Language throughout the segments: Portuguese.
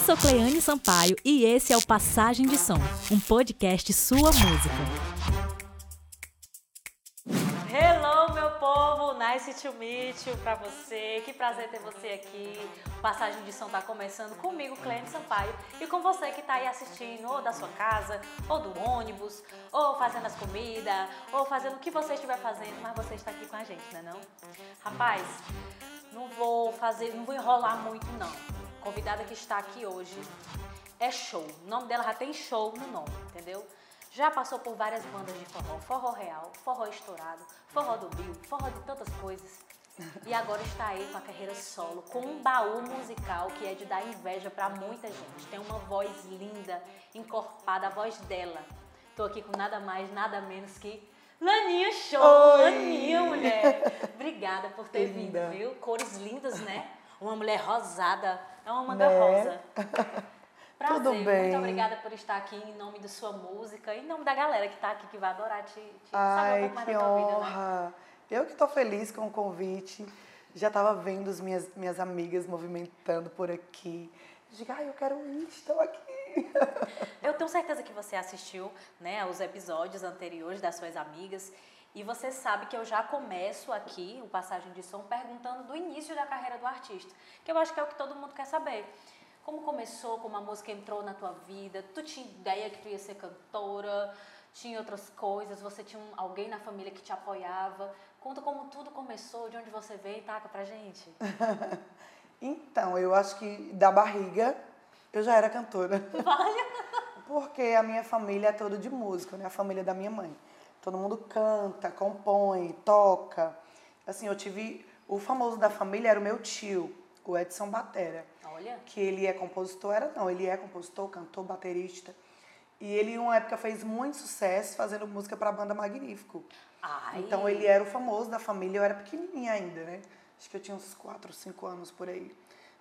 Eu sou Cleane Sampaio e esse é o Passagem de Som, um podcast sua música. Hello, meu povo! Nice to meet you pra você. Que prazer ter você aqui. Passagem de Som tá começando comigo, Cleane Sampaio, e com você que tá aí assistindo ou da sua casa, ou do ônibus, ou fazendo as comidas, ou fazendo o que você estiver fazendo, mas você está aqui com a gente, né não? Rapaz, não vou fazer, não vou enrolar muito não. Convidada que está aqui hoje é show. O nome dela já tem show no nome, entendeu? Já passou por várias bandas de forró, forró real, forró estourado, forró do Rio, forró de tantas coisas. E agora está aí com a carreira solo, com um baú musical que é de dar inveja para muita gente. Tem uma voz linda, encorpada, a voz dela. Tô aqui com nada mais, nada menos que Laninha Show! Oi. Laninha, mulher! Obrigada por ter vindo, viu? Cores lindas, né? Uma mulher rosada, é uma manga né? rosa. Prazer, Tudo bem. muito obrigada por estar aqui em nome da sua música, em nome da galera que está aqui, que vai adorar te, te Ai, saber um pouco mais da tua honra. vida, né? Eu que estou feliz com o convite. Já estava vendo as minhas, minhas amigas movimentando por aqui. Diga, ai, eu quero ir, estou aqui. Eu tenho certeza que você assistiu né, os episódios anteriores das suas amigas. E você sabe que eu já começo aqui o Passagem de Som perguntando do início da carreira do artista, que eu acho que é o que todo mundo quer saber. Como começou, como a música entrou na tua vida? Tu tinha ideia que tu ia ser cantora? Tinha outras coisas? Você tinha um, alguém na família que te apoiava? Conta como tudo começou, de onde você veio, taca pra gente. então, eu acho que da barriga eu já era cantora. Vale. Porque a minha família é toda de música, né? A família da minha mãe. Todo mundo canta, compõe, toca. Assim, eu tive o famoso da família era o meu tio, o Edson Batera. Olha. Que ele é compositor, era não, ele é compositor, cantor, baterista. E ele, em uma época, fez muito sucesso fazendo música para a banda Magnífico. Ai. Então, ele era o famoso da família. Eu era pequenininha ainda, né? Acho que eu tinha uns 4, 5 anos por aí.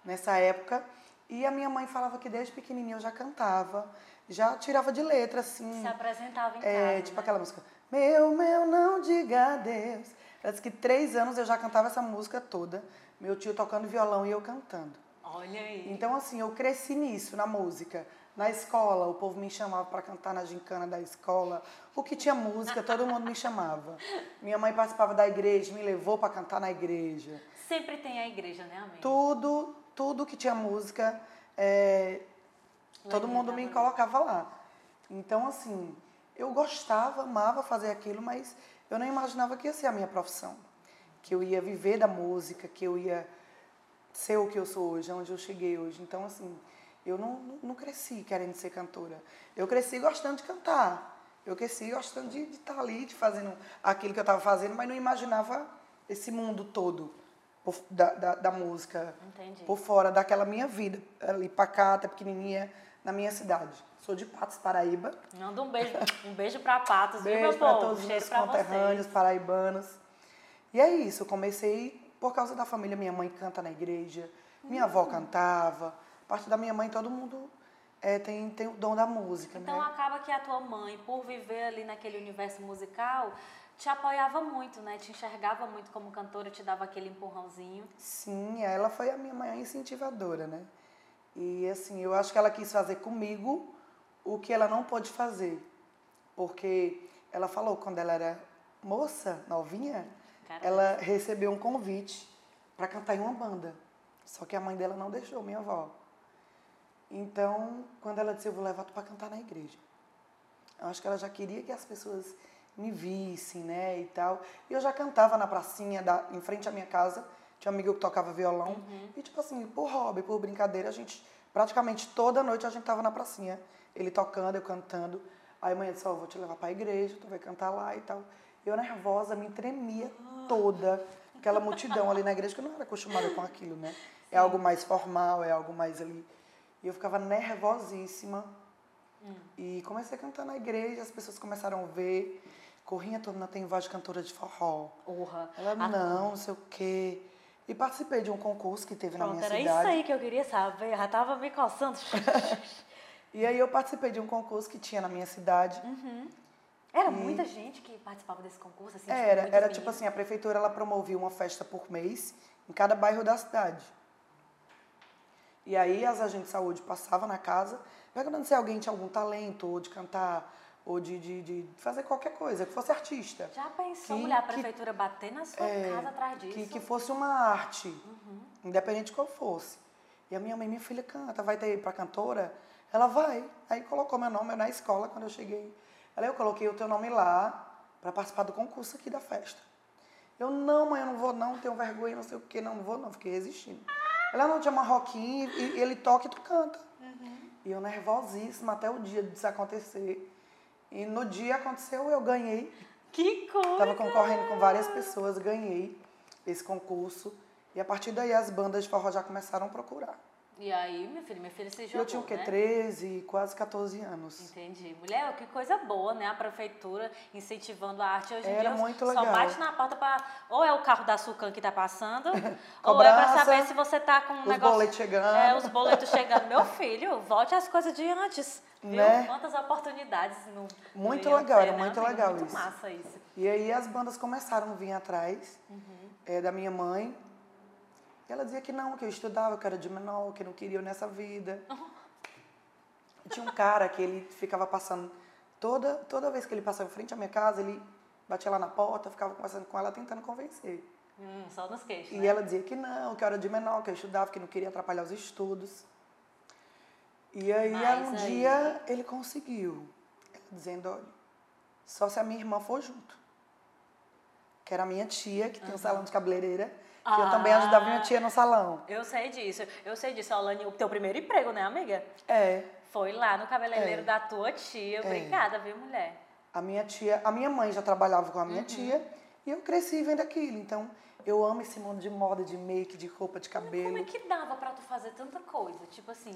Nessa época. E a minha mãe falava que desde pequenininha eu já cantava. Já tirava de letra, assim. Se apresentava em é, casa, Tipo né? aquela música. Meu, meu, não diga adeus. Disse que três anos eu já cantava essa música toda. Meu tio tocando violão e eu cantando. Olha aí. Então, assim, eu cresci nisso, na música. Na escola, o povo me chamava para cantar na gincana da escola. O que tinha música, todo mundo me chamava. Minha mãe participava da igreja, me levou para cantar na igreja. Sempre tem a igreja, né, amiga? Tudo, tudo que tinha música, é, todo mundo me colocava lá. Então, assim, eu gostava, amava fazer aquilo, mas eu não imaginava que ia ser a minha profissão. Que eu ia viver da música, que eu ia ser o que eu sou hoje, onde eu cheguei hoje. Então, assim, eu não, não cresci querendo ser cantora. Eu cresci gostando de cantar. Eu cresci gostando de, de estar ali, de fazendo aquilo que eu estava fazendo, mas não imaginava esse mundo todo por, da, da, da, música Entendi. por fora daquela minha vida, ali pacata, pequenininha, na minha cidade. Sou de Patos, Paraíba. Manda um beijo, um beijo para Patos, beijo viu, meu povo? todos os meus conterrâneos paraibanos. E é isso, eu comecei por causa da família. Minha mãe canta na igreja, minha avó Hum. cantava. Parte da minha mãe, todo mundo é, tem, tem o dom da música, Então né? acaba que a tua mãe, por viver ali naquele universo musical, te apoiava muito, né? Te enxergava muito como cantora, te dava aquele empurrãozinho. Sim, ela foi a minha maior incentivadora, né? E assim, eu acho que ela quis fazer comigo o que ela não pôde fazer. Porque ela falou quando ela era moça, novinha, Caramba. ela recebeu um convite para cantar em uma banda. Só que a mãe dela não deixou, minha avó. Então, quando ela disse, eu vou levar tu para cantar na igreja. Eu acho que ela já queria que as pessoas me vissem, né, e tal. E eu já cantava na pracinha, da, em frente à minha casa. Tinha um amigo que tocava violão. E, tipo assim, por hobby, por brincadeira, a gente, praticamente toda noite a gente tava na pracinha. Ele tocando, eu cantando. Aí a mãe disse, ó, vou te levar pra igreja, tu vai cantar lá e tal. Eu nervosa, me tremia toda. Aquela multidão ali na igreja, que eu não era acostumada com aquilo, né? É algo mais formal, é algo mais ali. E eu ficava nervosíssima. E comecei a cantar na igreja, as pessoas começaram a ver. Corrinha toda, tem voz de cantora de forró. Urra. Ela, A- não, não sei o quê. E participei de um concurso que teve na Pronto, minha era cidade. isso aí que eu queria saber. Já tava me coçando. E aí eu participei de um concurso que tinha na minha cidade. Era muita gente que participava desse concurso, assim, tipo, Era, muitos era meninos. tipo assim, a prefeitura ela promovia uma festa por mês em cada bairro da cidade. E aí as agentes de saúde passavam na casa, perguntando se alguém tinha algum talento, ou de cantar, ou de, de, de fazer qualquer coisa, que fosse artista. Já pensou, Que- mulher, a que- prefeitura bater na sua É, casa atrás disso? Que, que fosse uma arte, independente de qual fosse. E a minha mãe, minha filha canta, vai ter para cantora? Ela vai. Aí colocou meu nome na escola quando eu cheguei. Ela, eu coloquei o teu nome lá para participar do concurso aqui da festa. Eu, não, mãe, eu não vou não, tenho vergonha, não sei o quê, não, não vou não, fiquei resistindo. Ela não tinha marroquinho e, e ele toca e tu canta. E eu nervosíssima até o dia disso acontecer. E no dia aconteceu, eu ganhei. Que coisa! Estava concorrendo com várias pessoas, ganhei esse concurso. E a partir daí as bandas de forró já começaram a procurar. E aí, minha filha, minha filha se jogou, eu tinha o quê? né? 13, quase 14 anos. Entendi. Mulher, que coisa boa, né? A prefeitura incentivando a arte. Hoje em Era dia muito só legal. bate na porta pra. Ou é o carro da Sucan que tá passando, ou é pra saber se você tá com um os negócio. boletos chegando. É, os boletos chegando. Meu filho, volte às coisas de antes. Viu? Né? Quantas oportunidades no. Muito no legal, era né, muito legal muito isso. massa isso. E aí as bandas começaram a vir atrás Uhum. eh, da minha mãe. E ela dizia que não, que eu estudava, que eu era de menor, que não queria eu nessa vida. Tinha um cara que ele ficava passando, toda, toda vez que ele passava em frente à minha casa, ele batia lá na porta, ficava conversando com ela, tentando convencer. Hum, só nos queixos. E né? ela dizia que não, que eu era de menor, que eu estudava, que não queria atrapalhar os estudos. E aí, Mas um aí- dia, ele conseguiu. Ela dizendo, olha, só se a minha irmã for junto. Que era a minha tia, que tem um salão de cabeleireira. Que eu também ajudava minha Ah. tia no salão. Eu sei disso. Eu sei disso, Alane. O teu primeiro emprego, né, amiga? É, Foi lá no cabeleireiro É. da tua tia. Obrigada, viu, mulher? a minha tia, a minha mãe já trabalhava com a Uhum. minha tia. E eu cresci vendo aquilo. Então, eu amo esse mundo de moda, de make, de roupa, de cabelo. Como é que dava pra tu fazer tanta coisa? Tipo assim,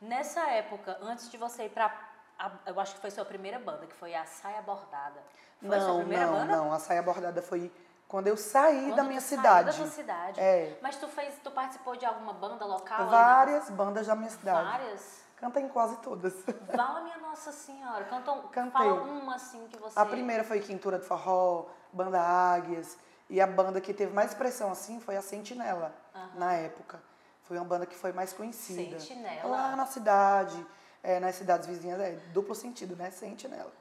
nessa época, antes de você ir pra. a- eu acho que foi sua primeira banda, que foi a Saia Bordada. Foi sua não, primeira não, banda? não. A saia bordada foi quando eu saí Quando da minha saiu cidade. Da tua cidade. É. Mas tu fez, tu participou de alguma banda local? Várias bandas da minha cidade. Várias? Canta em quase todas. Fala, minha Nossa Senhora. Canta, um- Cantei. fala uma assim que você. A primeira foi Quintura de Forró, Banda Águias. E a banda que teve mais expressão assim foi a Sentinela, na época. Foi uma banda que foi mais conhecida. Sentinela? Lá na cidade, é, nas cidades vizinhas, é duplo sentido, né? Sentinela.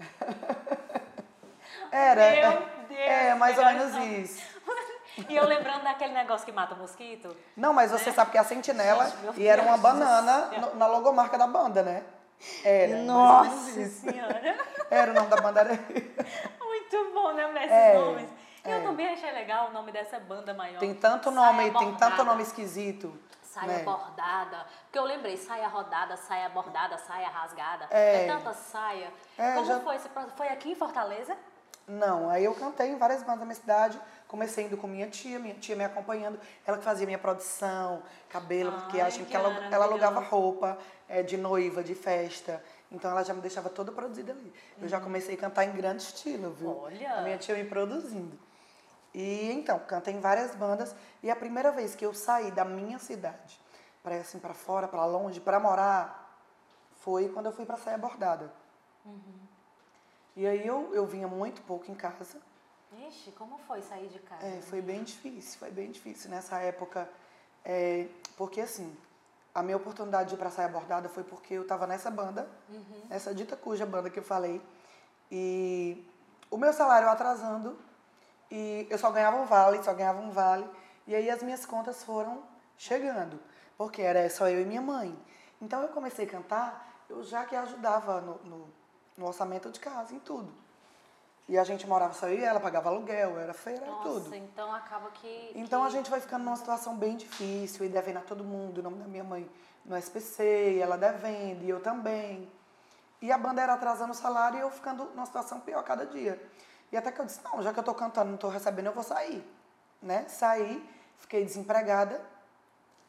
Era. Meu Deus, É, mais ou menos isso. E eu lembrando daquele negócio que mata mosquito. Não, mas você sabe que é a Sentinela Gente, e era uma banana no- na logomarca da banda, né? Era. mais ou Nossa. Senhora. Era o nome da banda. Era... Muito bom, né, Messi, É, nomes. E eu é. também achei legal o nome dessa banda maior. Tem tanto Saia nome, tem Bordada. tanto nome esquisito. Saia né? bordada. Porque eu lembrei, saia rodada, saia bordada, saia rasgada. É. É, tanta saia. É, Como já- foi Foi aqui em Fortaleza? Não, aí eu cantei em várias bandas da minha cidade. Comecei indo com minha tia, minha tia me acompanhando. Ela que fazia minha produção, cabelo, Ai, maquiagem, que ela, ela alugava roupa é, de noiva, de festa. Então ela já me deixava toda produzida ali. Eu já comecei a cantar em grande estilo, viu? Uhum. Olha! A minha tia me produzindo. E então, cantei em várias bandas. E a primeira vez que eu saí da minha cidade para assim, para fora, para longe, para morar, foi quando eu fui para Saia Bordada. E aí eu, eu vinha muito pouco em casa. Ixi, como foi sair de casa? É, foi bem difícil, foi bem difícil nessa época. é, porque assim, a minha oportunidade de ir pra saia bordada foi porque eu tava nessa banda, nessa dita cuja banda que eu falei. E o meu salário atrasando, e eu só ganhava um vale, só ganhava um vale. E aí as minhas contas foram chegando, porque era só eu e minha mãe. Então eu comecei a cantar, eu já que ajudava no, no, no orçamento de casa, em tudo. E a gente morava só eu e ela, pagava aluguel, era feira, Nossa, tudo. então acaba que. Então a que- gente vai ficando numa situação bem difícil e devendo a todo mundo, o nome da minha mãe no SPC, ela devendo, e eu também. E a banda era atrasando o salário e eu ficando numa situação pior cada dia. E até que eu disse, não, já que eu tô cantando, não tô recebendo, eu vou sair. Né? Saí, fiquei desempregada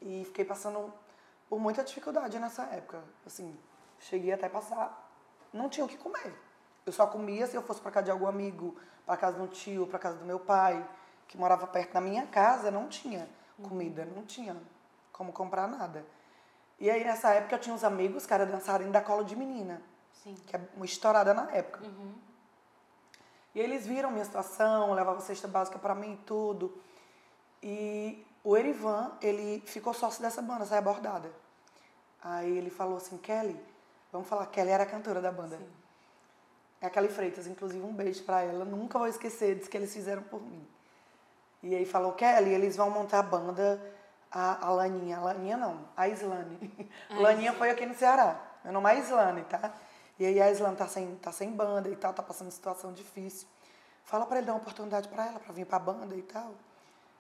e fiquei passando por muita dificuldade nessa época. Assim, cheguei até passar, não tinha o que comer. Eu só comia se eu fosse para casa de algum amigo, para casa de um tio, para casa do meu pai, que morava perto da minha casa, não tinha comida, não tinha como comprar nada. E aí nessa época eu tinha uns amigos, cara, dançarem da cola de menina, Sim. que é uma estourada na época. Uhum. E eles viram minha situação, levavam cesta básica para mim e tudo. E o Erivan, ele ficou sócio dessa banda, Saia Bordada. Aí ele falou assim, Kelly, vamos falar, Kelly era a cantora da banda. Sim. É a Kelly Freitas, inclusive um beijo pra ela, nunca vou esquecer disso que eles fizeram por mim. E aí falou, Kelly, eles vão montar a banda, a, a Laninha, a Laninha não, a Islane. Laninha foi aqui no Ceará, meu nome é Islane, tá? E aí a Islane tá sem, tá sem banda e tal, tá passando situação difícil. Fala pra ele dar uma oportunidade pra ela, pra vir pra banda e tal.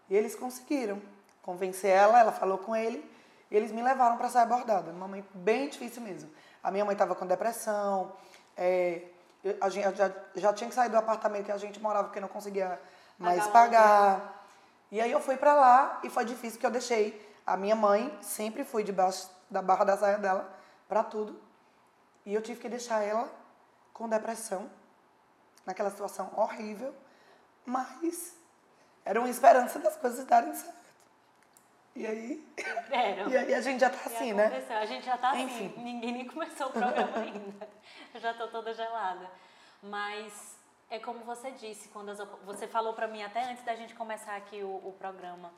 E eles conseguiram convencer ela, ela falou com ele, e eles me levaram pra sair bordada, num momento bem difícil mesmo. A minha mãe tava com depressão, é, eu- a gente, já, já tinha que sair do apartamento que a gente morava porque não conseguia mais Pagar pagar. E aí eu fui pra lá e foi difícil porque eu deixei a minha mãe, sempre fui debaixo da barra da saia dela pra tudo. E eu tive que deixar ela com depressão, naquela situação horrível, mas era uma esperança das coisas darem certo. E aí, e aí a gente já tá assim, né? aconteceu. A gente já tá assim. Enfim. Ninguém nem começou o programa ainda. Eu já tô toda gelada. Mas é como você disse, quando as você falou pra mim até antes da gente começar aqui o, o programa.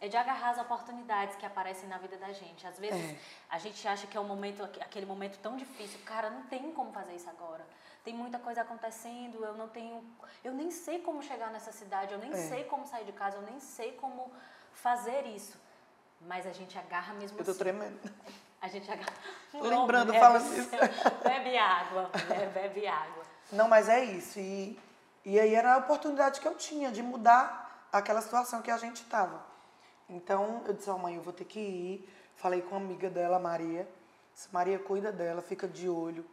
É de agarrar as oportunidades que aparecem na vida da gente. Às vezes É. a gente acha que é um momento, aquele momento tão difícil. Cara, não tem como fazer isso agora. Tem muita coisa acontecendo, eu não tenho. Eu nem sei como chegar nessa cidade, eu nem É. sei como sair de casa, eu nem sei como fazer isso. Mas a gente agarra mesmo Eu tô assim. tremendo. A gente agarra. Lembrando, falando isso. Bebe água, bebe água. Não, mas é isso. E, e aí era a oportunidade que eu tinha de mudar aquela situação que a gente estava. Então eu disse, ó mãe, eu vou ter que ir. Falei com uma amiga dela, Maria. Disse, Maria, cuida dela, fica de olho.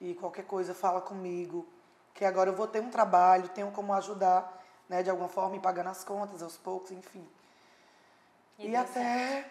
E qualquer coisa, fala comigo. Que agora eu vou ter um trabalho, tenho como ajudar, né, de alguma forma, ir pagando as contas aos poucos, enfim. E, deu até certo.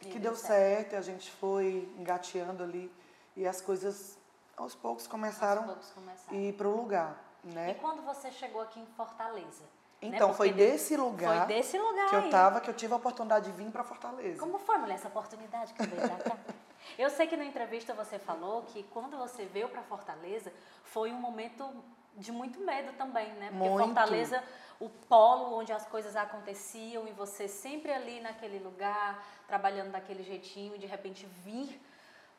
que E deu certo, e a gente foi engateando ali. E as coisas, aos poucos, começaram Aos poucos começaram. a ir pro lugar, E né? quando você chegou aqui em Fortaleza? né? Então, foi Porque desse lugar Foi desse lugar que eu tava que eu tive a oportunidade de vir para Fortaleza. Como foi, mulher, essa oportunidade que veio pra cá? Eu sei que na entrevista você falou que quando você veio para Fortaleza foi um momento de muito medo também, né? Porque Muito. Fortaleza, o polo onde as coisas aconteciam e você sempre ali naquele lugar, trabalhando daquele jeitinho e de repente vir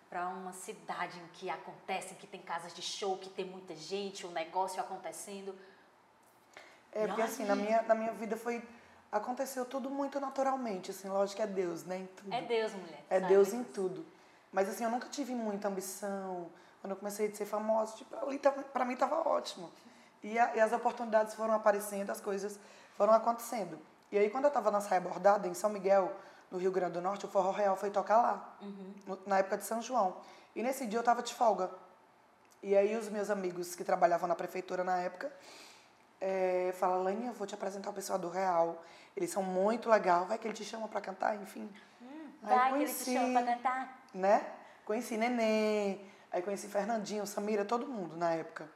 para uma cidade em que acontece, que tem casas de show, que tem muita gente, o negócio acontecendo. É, porque assim, na minha, na minha vida foi. Aconteceu tudo muito naturalmente, assim, lógico que é Deus, né? Em tudo. É Deus, mulher. É sabe? Deus em tudo. Mas assim, eu nunca tive muita ambição. Quando eu comecei a ser famosa, tipo, ali tava, pra mim tava ótimo. E, a- e as oportunidades foram aparecendo, as coisas foram acontecendo. E aí, quando eu tava na saia bordada, em São Miguel, no Rio Grande do Norte, o Forró Real foi tocar lá, no- na época de São João. E nesse dia eu tava de folga. E aí os meus amigos que trabalhavam na prefeitura na época é, falaram, Lainha, eu vou te apresentar o pessoal do Real. Eles são muito legal, vai que ele te chama pra cantar, enfim. Aí Vai que ele te chama pra cantar. né? Conheci Nenê, aí conheci Fernandinho, Samira, todo mundo na época.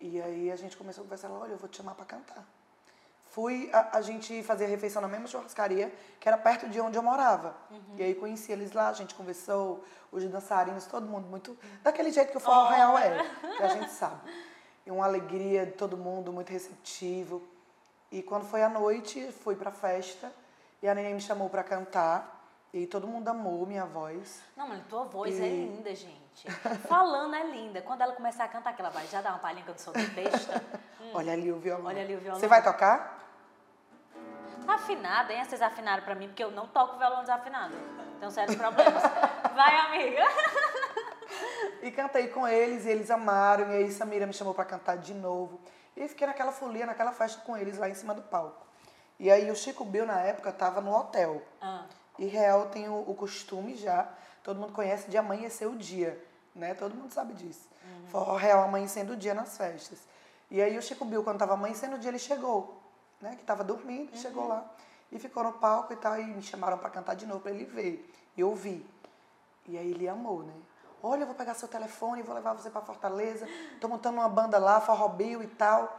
E aí a gente começou a conversar, olha, eu vou te chamar pra cantar. Fui, a, a gente fazia refeição na mesma churrascaria, que era perto de onde eu morava. E aí conheci eles lá, a gente conversou, os dançarinos, todo mundo muito... Daquele jeito que o forró real é, que a gente sabe. E uma alegria de todo mundo, muito receptivo. E quando foi à noite, fui pra festa, e a Neném me chamou pra cantar. E todo mundo amou minha voz. Não, mas tua voz é E- linda, gente. Falando é linda. Quando ela começar a cantar, que ela vai já dar uma palhinha que eu sou besta. Hum, Olha ali o violão. Olha ali o violão. Você vai tocar? Tá afinada, hein? Vocês afinaram pra mim, porque eu não toco violão desafinado. Tenho sérios problemas. Vai, amiga. E cantei com eles, e eles amaram. E aí Samira me chamou pra cantar de novo. E fiquei naquela folia, naquela festa com eles lá em cima do palco. E aí o Chico Bill, na época, tava no hotel. Ah, E Real tem o, o costume já, todo mundo conhece, de amanhecer o dia, né? Todo mundo sabe disso. Forró Real amanhecendo o dia nas festas. E aí o Chico Bill, quando tava amanhecendo o dia, ele chegou, né? Que tava dormindo, chegou lá. E ficou no palco e tal, e me chamaram pra cantar de novo, pra ele ver. E eu vi. E aí ele amou, né? Olha, eu vou pegar seu telefone, vou levar você pra Fortaleza. Tô montando uma banda lá, Forró Bill e tal.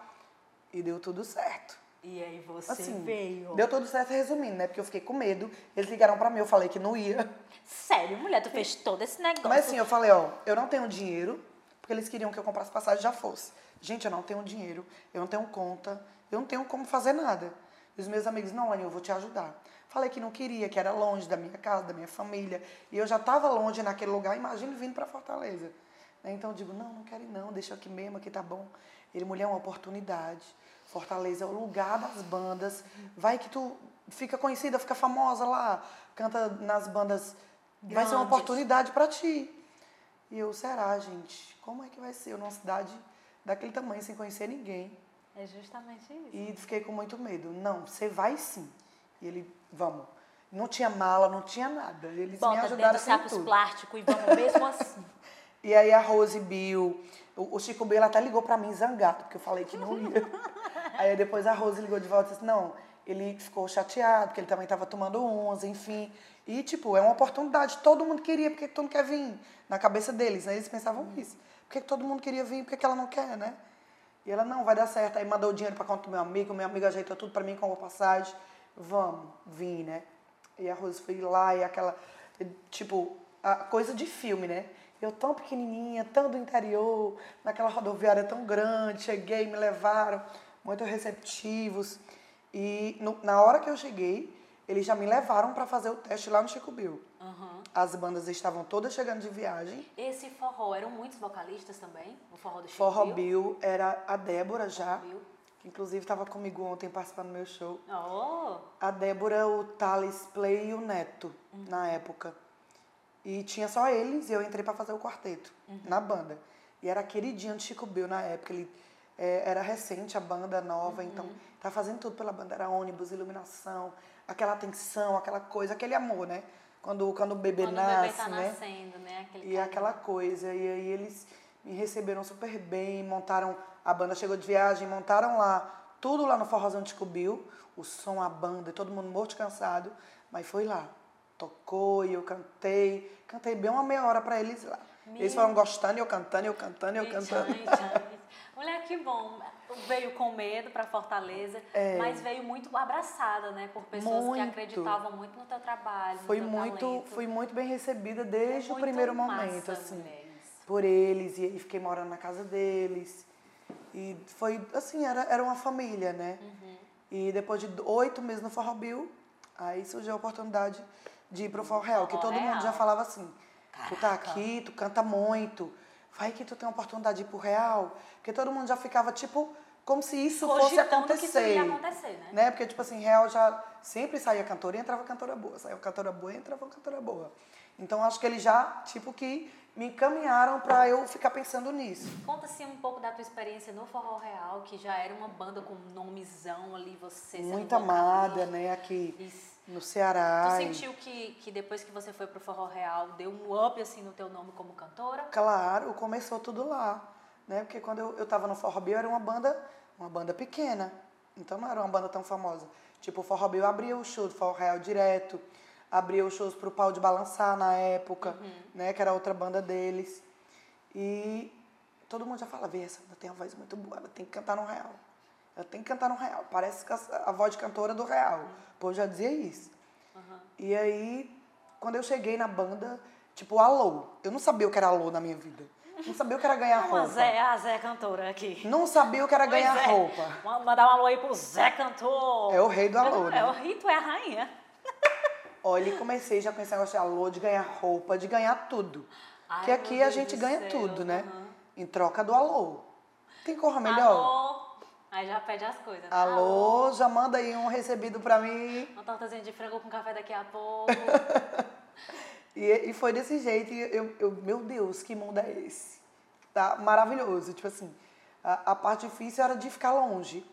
E deu tudo certo. E aí você Assim, veio. deu tudo certo resumindo, né? Porque eu fiquei com medo. Eles ligaram pra mim, eu falei que não ia. Sério, mulher, tu fez todo esse negócio. Mas assim, eu falei, ó, eu não tenho dinheiro, porque eles queriam que eu comprasse passagem e já fosse. Gente, eu não tenho dinheiro, eu não tenho conta, eu não tenho como fazer nada. E os meus amigos, não, Lani, eu vou te ajudar. Falei que não queria, que era longe da minha casa, da minha família. E eu já estava longe naquele lugar, imagine vindo para Fortaleza. Né? Então eu digo, não, não quero ir não, deixa aqui mesmo, aqui tá bom. Ele, mulher, é uma oportunidade. Fortaleza é o lugar das bandas. Vai que tu fica conhecida, fica famosa lá, canta nas bandas. Grandes. Vai ser uma oportunidade para ti. E eu, será, gente? Como é que vai ser? Eu numa cidade daquele tamanho, sem conhecer ninguém. É justamente isso. E fiquei com muito medo. Não, você vai sim. E ele, vamos. Não tinha mala, não tinha nada. Eles Bota me ajudaram dentro sapos tudo. plásticos e vamos mesmo assim. E aí a Rose Bill, o, o Chico Belo até ligou pra mim zangado, porque eu falei que não ia. aí depois a Rose ligou de volta e disse, não, ele ficou chateado, porque ele também estava tomando uns, enfim. E, tipo, é uma oportunidade. Todo mundo queria, porque todo mundo quer vir? Na cabeça deles, né? Eles pensavam isso. Por que todo mundo queria vir? Por que ela não quer, né? E ela, não, vai dar certo. Aí mandou o dinheiro para conta do meu amigo, meu amigo ajeitou tudo para mim com a passagem. Vamos, vim, né? E a Rose foi lá e aquela, tipo, a coisa de filme, né? Eu tão pequenininha, tão do interior, naquela rodoviária tão grande, cheguei, me levaram, muito receptivos. E no, na hora que eu cheguei, eles já me levaram para fazer o teste lá no Chico Bill. Uhum. As bandas estavam todas chegando de viagem. Esse forró, eram muitos vocalistas também? O forró do Chico Forró Bill? Bill era a Débora já, Bill. que inclusive estava comigo ontem participando do meu show. Oh, A Débora, o Thales Play e o Neto, na época. E tinha só eles e eu entrei para fazer o quarteto na banda. E era queridinho de Chico Bill na época. Ele é, era recente, a banda nova, então tá fazendo tudo pela banda. Era ônibus, iluminação, aquela atenção, aquela coisa, aquele amor, né? Quando, quando o bebê quando nasce, o bebê tá né? nascendo, né? Aquele E carinho. aquela coisa. E aí eles me receberam super bem, montaram. A banda chegou de viagem, montaram lá, tudo lá no Forrozão de Chico Bill, o som, a banda, todo mundo morto cansado, mas foi lá. Tocou e eu cantei. Cantei bem uma meia hora pra eles lá. Eles Meu- foram gostando, eu cantando, eu cantando, eu cantando. E. Mulher, que bom. Veio com medo para Fortaleza, mas veio muito abraçada, né? Por pessoas que É. Muito. acreditavam muito no teu trabalho, Foi teu muito, talento. fui muito bem recebida É desde o muito primeiro massa, momento, assim. mulheres. por eles e aí fiquei morando na casa deles. E foi, assim, era, era uma família, né? Uhum. E depois de oito meses no Forró Bill, aí surgiu a oportunidade de ir pro Forró Real, que todo mundo já Real. falava assim, tu tá Caraca. aqui, tu canta muito, vai que tu tem a oportunidade de ir pro Real. Porque todo mundo já ficava, tipo, como se isso fosse Cogitando que isso acontecer. ia acontecer, né? né? Porque, tipo assim, Real já sempre saía cantora e entrava cantora boa. Saía cantora boa e entrava cantora boa. Então, acho que eles já, tipo, que me encaminharam pra eu ficar pensando nisso. Conta-se um pouco da tua experiência no Forró Real, que já era uma banda com nomezão ali, você Muito amada, né? Aqui Isso. No Ceará. Tu sentiu que, que depois que você foi pro Forró Real, deu um up assim no teu nome como cantora? Claro, começou tudo lá, né? Porque quando eu, eu tava no Forró Bill, era uma banda, uma banda pequena. Então não era uma banda tão famosa. Tipo, o Forró Bill abria o show do Forró Real direto, abria os shows pro Pau de Balançar na época, né? Que era outra banda deles. E todo mundo já fala, vê, essa banda tem uma voz muito boa, ela tem que cantar no Real. Ela tem que cantar no Real. Parece que a, a voz de cantora do Real. O povo já dizia isso. E aí, quando eu cheguei na banda, tipo, alô. Eu não sabia o que era alô na minha vida. Não sabia o que era ganhar roupa. Zé, a Zé cantora aqui. Não sabia o que era Pois ganhar é. roupa. Ma- Mandar um alô aí pro Zé Cantor. É o rei do alô, É né? o rei, tu é a rainha. Olha, e comecei já com esse negócio de alô, de ganhar roupa, de ganhar tudo. Ai, Porque aqui a gente ganha céu, tudo, né? aham. Em troca do alô. Tem corra melhor? Alô. Aí já pede as coisas. né? Alô, já manda aí um recebido pra mim. Uma tortazinha de frango com café daqui a pouco. E, e foi desse jeito, e eu, eu, meu Deus, que mundo é esse? Tá maravilhoso. Tipo assim, a, a parte difícil era de ficar longe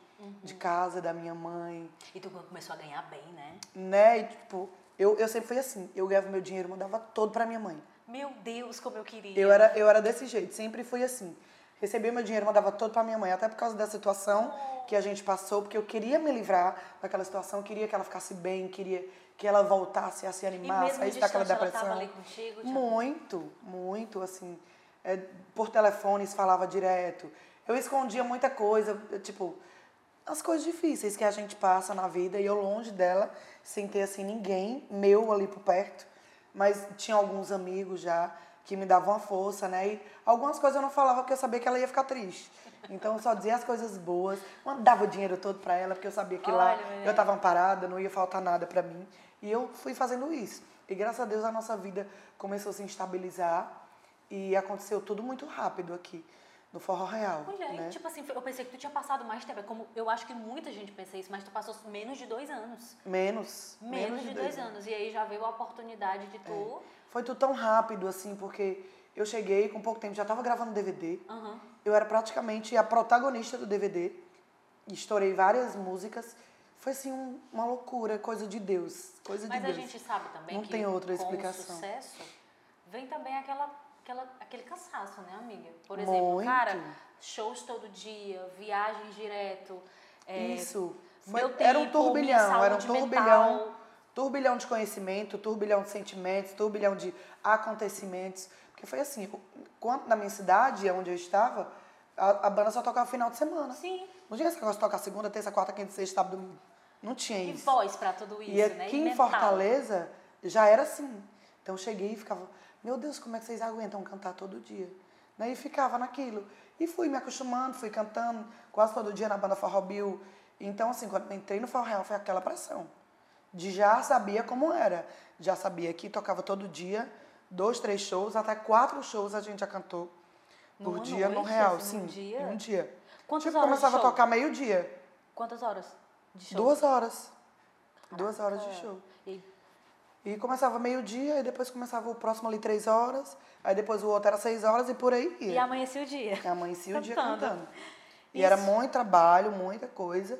de casa, da minha mãe, e tu começou a ganhar bem, né? né? E, tipo, eu, eu sempre fui assim, eu ganhava meu dinheiro, mandava todo pra minha mãe. Meu Deus, como eu queria. Eu era, eu era desse jeito, sempre fui assim. Recebia meu dinheiro, mandava todo pra minha mãe, até por causa da situação que a gente passou, porque eu queria me livrar daquela situação, queria que ela ficasse bem, queria que ela voltasse a se E animar, saísse distante, daquela ela depressão. tava ali contigo? tipo, Muito, muito, assim. É, por telefones falava direto. Eu escondia muita coisa, tipo, as coisas difíceis que a gente passa na vida e eu longe dela, sem ter assim ninguém meu ali por perto. Mas tinha alguns amigos já que me dava uma força, né? E algumas coisas eu não falava porque eu sabia que ela ia ficar triste. Então eu só dizia as coisas boas, mandava o dinheiro todo para ela porque eu sabia que lá Olha, mulher. eu estava amparada, não ia faltar nada para mim. E eu fui fazendo isso. E graças a Deus a nossa vida começou a se estabilizar e aconteceu tudo muito rápido aqui no Forró Real. Mulher, né? tipo assim, eu pensei que tu tinha passado mais tempo. É como eu acho que muita gente pensa isso, mas tu passou menos de dois anos. Menos. Menos, de dois, anos. E aí já veio a oportunidade de tu. Foi tudo tão rápido assim, porque eu cheguei com pouco tempo, já estava gravando DVD. Aham. Eu era praticamente a protagonista do DVD. Estourei várias músicas. Foi assim um- uma loucura, coisa de Deus, coisa Mas de a Deus. gente sabe também Não que tem outra com explicação. sucesso vem também aquela, aquela, aquele cansaço, né, amiga? Por exemplo, Muito. cara, shows todo dia, viagens direto. é, Isso. meu Foi- era um tempo, turbilhão, era um turbilhão, mental. turbilhão de conhecimento, turbilhão de sentimentos, turbilhão de acontecimentos. Porque foi assim, quando na minha cidade, onde eu estava, a, a banda só tocava final de semana. Sim. Não tinha esse negócio de tocar segunda, terça, quarta, quinta, sexta, sábado, domingo. Não tinha E isso. voz pra tudo isso, E né? aqui E em mental. Fortaleza já era assim. Então eu cheguei e ficava, meu Deus, como é que vocês aguentam cantar todo dia? Né? E ficava naquilo. E fui me acostumando, fui cantando quase todo dia na banda Forró Bill. Então, assim, quando entrei no Forró Real foi aquela pressão. De já sabia como era. Já sabia que tocava todo dia, dois, três shows, até quatro shows a gente já cantou por Numa dia no noite, Real. assim, Sim, num dia? um dia. Quantas tipo, horas começava a tocar meio-dia. Quantas horas de show? Duas horas. Duas horas de Caraca. show. E E começava meio-dia, e depois começava o próximo ali três horas, aí depois o outro era seis horas e por aí ia. E amanhecia o dia. Amanhecia o dia Cantando. cantando. E Isso. era muito trabalho, muita coisa,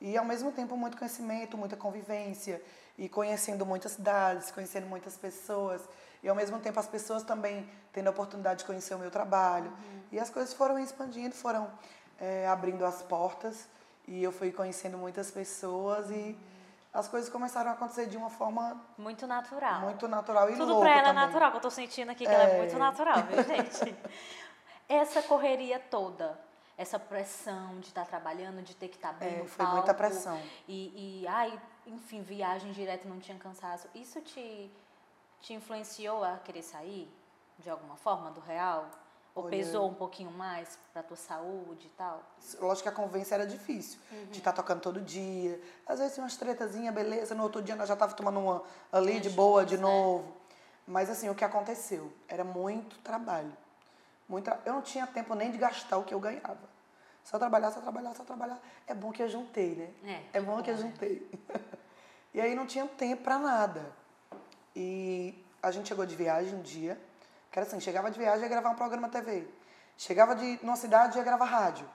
e ao mesmo tempo muito conhecimento, muita convivência, e conhecendo muitas cidades, conhecendo muitas pessoas, e ao mesmo tempo as pessoas também tendo a oportunidade de conhecer o meu trabalho. Uhum. E as coisas foram expandindo, foram eh, abrindo as portas, e eu fui conhecendo muitas pessoas, e as coisas começaram a acontecer de uma forma Muito natural. muito natural e Tudo louca pra ela é também. natural, que eu tô sentindo aqui que ela é É. muito natural, viu, gente? Essa correria toda, essa pressão de estar trabalhando, de ter que estar bem É, no foi palco, muita pressão. E, e, ai, enfim, viagem direto, não tinha cansaço. Isso te, te influenciou a querer sair, de alguma forma, do real? Ou Olha- pesou um pouquinho mais pra tua saúde e tal? Lógico que a convivência era difícil, Uhum. de estar tocando todo dia. Às vezes umas tretazinhas, beleza, no outro dia nós já tava tomando uma ali de boa de né? novo. Mas assim, o que aconteceu? Era muito trabalho. Muito tra- Eu não tinha tempo nem de gastar o que eu ganhava. Só trabalhar, só trabalhar, só trabalhar. É bom que eu juntei, né? É, É bom que eu juntei. e aí não tinha tempo pra nada. E a gente chegou de viagem um dia, que era assim, chegava de viagem ia gravar um programa TV. Chegava de numa cidade ia gravar rádio.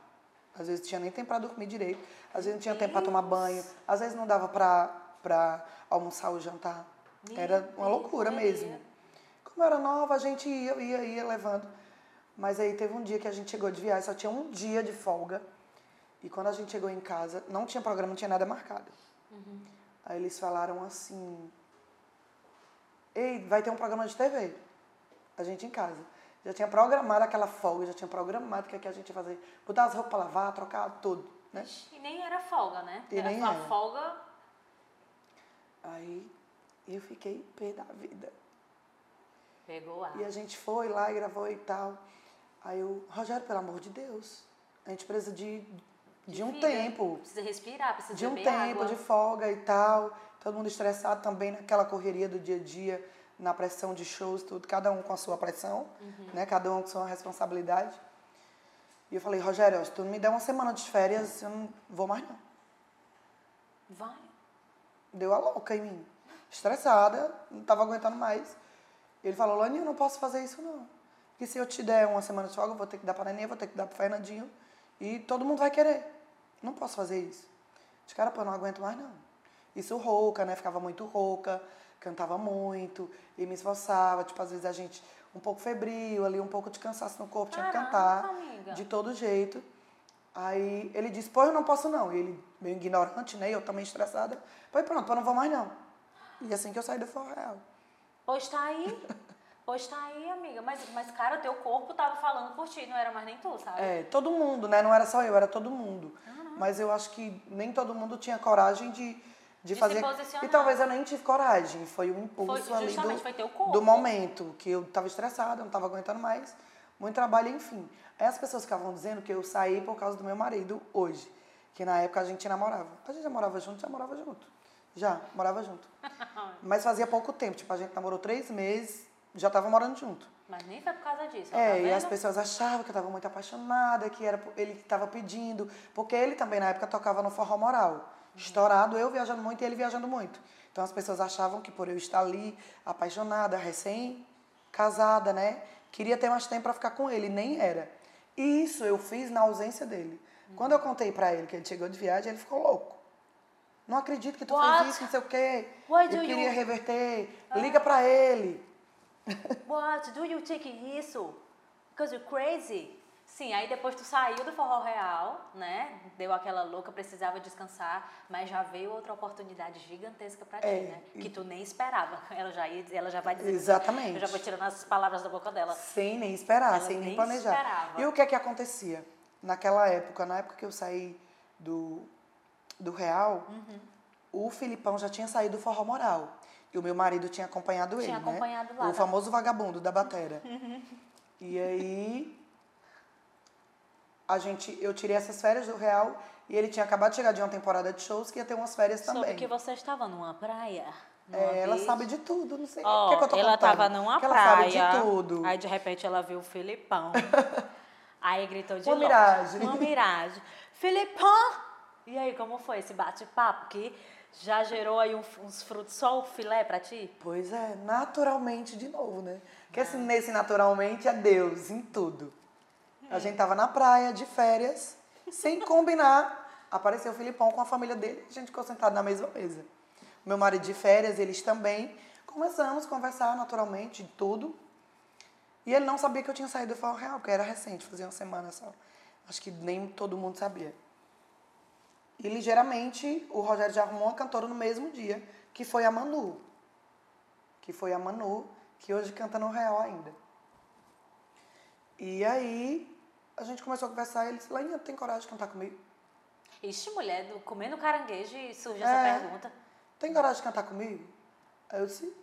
Às vezes tinha nem tempo pra dormir direito, às vezes não tinha tempo pra tomar banho, às vezes não dava pra, pra almoçar ou jantar. Meu Era uma Deus, loucura meu mesmo. Deus. Como eu era nova, a gente ia, ia, ia levando. Mas aí teve um dia que a gente chegou de viagem, só tinha um dia de folga. E quando a gente chegou em casa, não tinha programa, não tinha nada marcado. Aí eles falaram assim: Ei, vai ter um programa de TV. A gente em casa. Já tinha programado aquela folga, já tinha programado o que, é que a gente ia fazer. Botar as roupas pra lavar, trocar tudo, né? E nem era folga, né? E era nem só era. folga. Aí eu fiquei pé da vida. Pegou ar. E a gente foi lá e gravou e tal. Aí eu, Rogério, pelo amor de Deus, a gente precisa de, de, um tempo, Precisa respirar, precisa de um tempo água. de folga e tal. Todo mundo estressado também naquela correria do dia a dia, na pressão de shows, tudo, cada um com a sua pressão, Uhum. né? Cada um com a sua responsabilidade. E eu falei, Rogério, se tu me der uma semana de férias, eu não vou mais não. Vai. Deu a louca em mim. Estressada, não estava aguentando mais. Ele falou, Laninha, eu não posso fazer isso não. Porque se eu te der uma semana de folga, eu vou ter que dar para a Neninha, vou ter que dar para o Fernandinho. E todo mundo vai querer. Não posso fazer isso. De cara, pô, eu não aguento mais não. Isso rouca, né? Ficava muito rouca, cantava muito e me esforçava. Tipo, às vezes a gente um pouco febril ali, um pouco de cansaço no corpo, tinha que cantar amiga. de todo jeito. Aí ele disse, pô, eu não posso não. E ele, meio ignorante, né? E eu também estressada. Falei, pronto, eu não vou mais não. E assim que eu saí do Forró Real. Pois tá aí. Pois tá aí, amiga. Mas, mas, cara, teu corpo tava falando por ti, não era mais nem tu, sabe? É, todo mundo, né? Não era só eu, era todo mundo. Mas eu acho que nem todo mundo tinha coragem de, de, De fazer. e talvez eu nem tive coragem. Foi o impulso Foi, ali do, foi teu corpo. do momento, que eu tava estressada, não tava aguentando mais. Muito trabalho, enfim. Aí as pessoas ficavam dizendo que eu saí por causa do meu marido hoje. Que na época a gente namorava. A gente já morava junto, já morava junto. Já, morava junto. Mas fazia pouco tempo. Tipo, a gente namorou três meses, já tava morando junto. Mas nem foi por causa disso, ó, É, tá e as pessoas achavam que eu estava muito apaixonada, que era ele que estava pedindo, porque ele também na época tocava no forró moral. Estourado, eu viajando muito e ele viajando muito. Então as pessoas achavam que por eu estar ali, apaixonada, recém-casada, né, queria ter mais tempo para ficar com ele, nem era. E isso eu fiz na ausência dele. Quando eu contei para ele que ele chegou de viagem, ele ficou louco. Não acredito que tu What? fez isso, não sei o quê. Why eu queria you- reverter. Liga para ele. What? Do you take isso? Because you're crazy? Sim, aí depois tu saiu do forró real, né? Deu aquela louca, precisava descansar, mas já veio outra oportunidade gigantesca pra ti, É, né? Que tu nem esperava. Ela já, ia, ela já vai dizer. Exatamente. Eu já vou tirando as palavras da boca dela. Sem nem esperar, Ela sem nem nem planejar. esperava. E o que é que acontecia? Naquela época, na época que eu saí do, do Real, Uhum. o Filipão já tinha saído do Forró Moral. E o meu marido tinha acompanhado Tinha ele, né? acompanhado lá, O né? famoso vagabundo da batera. E aí, a gente, eu tirei essas férias do Real e ele tinha acabado de chegar de uma temporada de shows que ia ter umas férias Soube também. que você estava numa praia. numa É, ela sabe de tudo, não sei Ó, o que, é que eu tô ela contando. tava numa que ela praia. sabe de tudo. Aí de repente ela viu o Filipão. aí gritou de Uma longe. miragem. Uma miragem. Filipão! E aí, como foi esse bate-papo que já gerou aí uns frutos, só o filé pra ti? Pois é, naturalmente de novo, né? Porque assim, nesse naturalmente é Deus em tudo. A gente tava na praia, de férias, sem combinar. Apareceu o Filipão com a família dele, a gente ficou sentado na mesma mesa. Meu marido de férias, eles também. Começamos a conversar naturalmente de tudo. E ele não sabia que eu tinha saído do Forró Real, porque era recente, fazia uma semana só. Acho que nem todo mundo sabia. E ligeiramente o Rogério já arrumou uma cantora no mesmo dia, que foi a Manu. Que foi a Manu, que hoje canta no Real ainda. E aí a gente começou a conversar e ele disse, Lainha, tem coragem de cantar comigo? Ixi, mulher, do, comendo caranguejo e surge É. essa pergunta. Tem coragem de cantar comigo? Aí eu disse,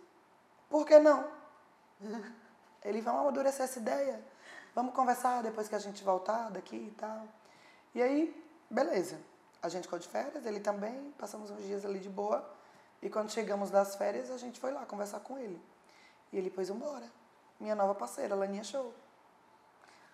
por que não? Ele, vamos amadurecer essa ideia. Vamos conversar depois que a gente voltar daqui e tal. E aí, beleza. A gente ficou de férias, ele também. Passamos uns dias ali de boa. E quando chegamos das férias, a gente foi lá conversar com ele. E ele pôs embora. Minha nova parceira, Laninha Show.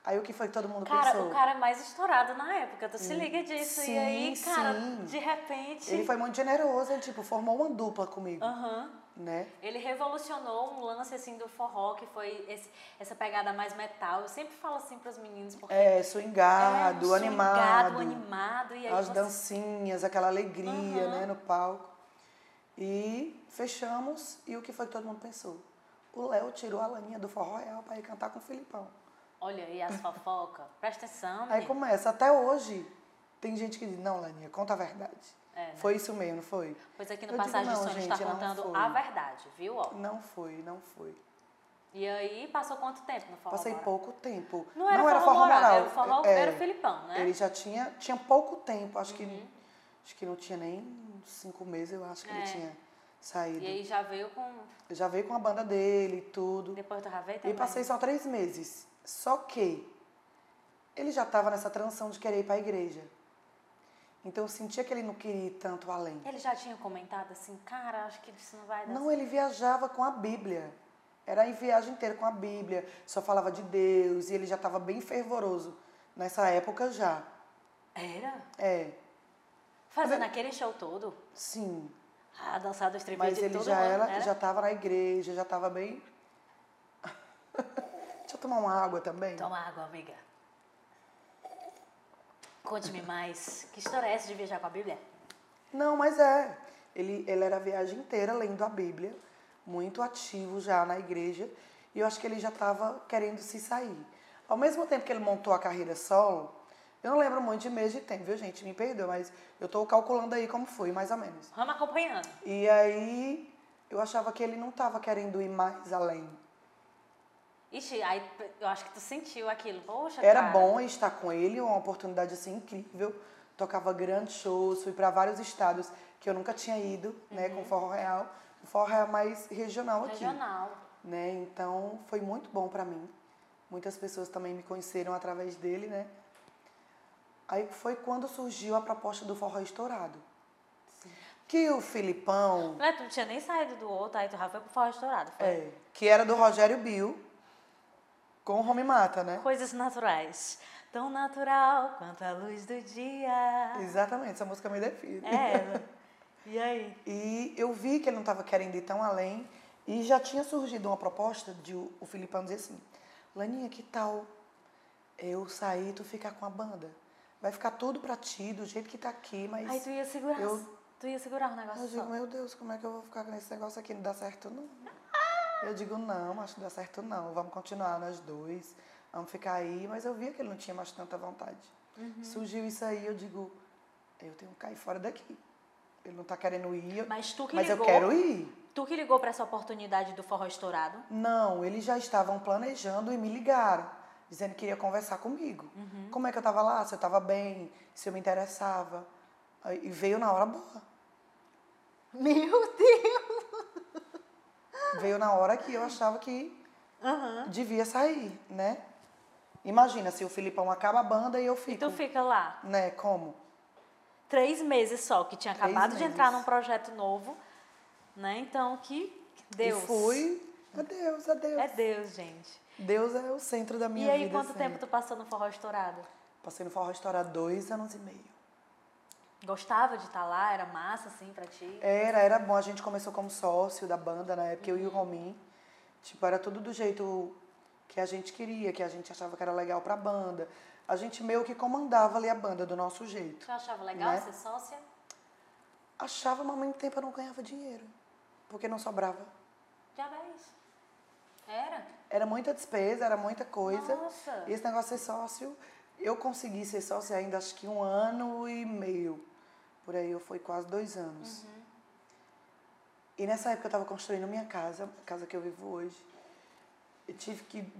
Aí o que foi que todo mundo Cara, pensou? o cara mais estourado na época, tu se liga disso. Sim, e aí, cara, sim. de repente. Ele foi muito generoso, ele tipo, formou uma dupla comigo, Aham. né? Ele revolucionou um lance assim do forró, que foi esse- essa pegada mais metal. Eu sempre falo assim pros meninos, porque É, swingado, é animado. swingado, animado. E aí as você... dancinhas, aquela alegria, Uhum. né, no palco. E fechamos, e o que foi que todo mundo pensou? O Léo tirou a laninha do forró real para ir cantar com o Filipão. Olha aí as fofocas. Presta atenção, Aí começa, até hoje, tem gente que diz, não, Laninha, conta a verdade. É, né? Foi isso mesmo, não foi? Pois aqui no Eu digo, Passagem não, de Sonhos está não contando a verdade, viu? Ó. Não foi, não foi. E aí, passou quanto tempo no forró? Passei Moral? pouco tempo. Não era, forró, moral, era o forró, é, era o Filipão, né? Uhum. Ele já tinha, tinha pouco tempo, acho que, acho que não tinha nem cinco meses, eu acho que ele É. tinha saído. E aí já veio com... Já veio com a banda dele e tudo. Depois do Ravei E também. passei só três meses. Só que ele já estava nessa transição de querer ir para a igreja. Então eu sentia que ele não queria ir tanto além. Ele já tinha comentado assim, cara, acho que isso não vai dar Não, ele viajava com a Bíblia. Era em viagem inteira com a Bíblia, só falava de Deus e ele já estava bem fervoroso nessa época já. Era? É, Fazendo aquele show todo? sim. Ah, dançar do striptease Mas ele todo já mundo, era, era? já estava na igreja, já estava bem. Deixa eu tomar uma água também. Toma água, amiga. Conte-me mais. Que história é essa de viajar com a Bíblia? Não, mas é. Ele, ele era a viagem inteira lendo a Bíblia, muito ativo já na igreja, e eu acho que ele já estava querendo se sair. Ao mesmo tempo que ele montou a carreira solo, eu não lembro muito de mês de tempo, viu, gente? Me perdoa, mas eu estou calculando aí como foi, mais ou menos. Vamos acompanhando. E aí eu achava que ele não estava querendo ir mais além. Ixi, aí eu acho que tu sentiu aquilo. Poxa, Era cara. bom estar com ele, uma oportunidade assim incrível, tocava grandes shows, fui para vários estados que eu nunca tinha ido, né, com forró real. O forró real é mais regional aqui, Regional. né? Então foi muito bom para mim. Muitas pessoas também me conheceram através dele, né? Aí foi quando surgiu a proposta do forró estourado. Que o Filipão, Né, tu não tinha nem saído do outro, aí tu já foi pro forró estourado. Foi é, que era do Rogério Bill, com o Home Mata, né? Coisas naturais. Tão natural quanto a luz do dia. Exatamente, essa música me define. É. E aí? E eu vi que ele não estava querendo ir tão além e já tinha surgido uma proposta de o, Filipão dizer assim, Laninha, que tal eu sair e tu ficar com a banda? Vai ficar tudo pra ti, do jeito que tá aqui, mas Aí tu ia segurar. eu- Tu ia segurar o negócio eu digo, meu Deus, como é que eu vou ficar com esse negócio aqui? Não dá certo não. Eu digo, não, acho que não dá certo não. Vamos continuar nós dois, vamos ficar aí. Mas eu via que ele não tinha mais tanta vontade. Uhum. Surgiu isso aí, eu digo, eu tenho que cair fora daqui. Ele não tá querendo ir, Mas tu que mas eu ligou. quero ir. Tu que ligou pra essa oportunidade do forró estourado? Não, eles já estavam planejando e me ligaram, dizendo que iria conversar comigo. Uhum. Como é que eu estava lá, se eu estava bem, se eu me interessava. E veio na hora boa. Meu Deus! Veio na hora que eu achava que Aham. devia sair, né? Imagina se o Filipão acaba a banda e eu E fico, tu fica lá, né? Como? três meses só, que tinha Três acabado de entrar meses. num projeto novo, né? Então, que Deus. E fui, adeus, adeus. É Deus, gente. Deus é o centro da minha e aí, vida. quanto sempre. tempo tu passou no forró estourado? Passei no Forró há dois anos e meio. Gostava de estar lá? Era massa, assim, pra ti? Era, era bom. A gente começou como sócio da banda na época, eu e o Uhum. Romin. Tipo, era tudo do jeito que a gente queria, que a gente achava que era legal pra banda. A gente meio que comandava ali a banda do nosso jeito. Tu achava legal Né? ser sócia? Achava, mas ao mesmo tempo eu não ganhava dinheiro. Porque não sobrava. Já vez. Era? Era muita despesa, era muita coisa. Nossa. E esse negócio de ser sócio, eu consegui ser sócio ainda acho que um ano e meio. Por aí eu fui quase dois anos. Uhum. E nessa época eu estava construindo minha casa, a casa que eu vivo hoje. Eu tive que.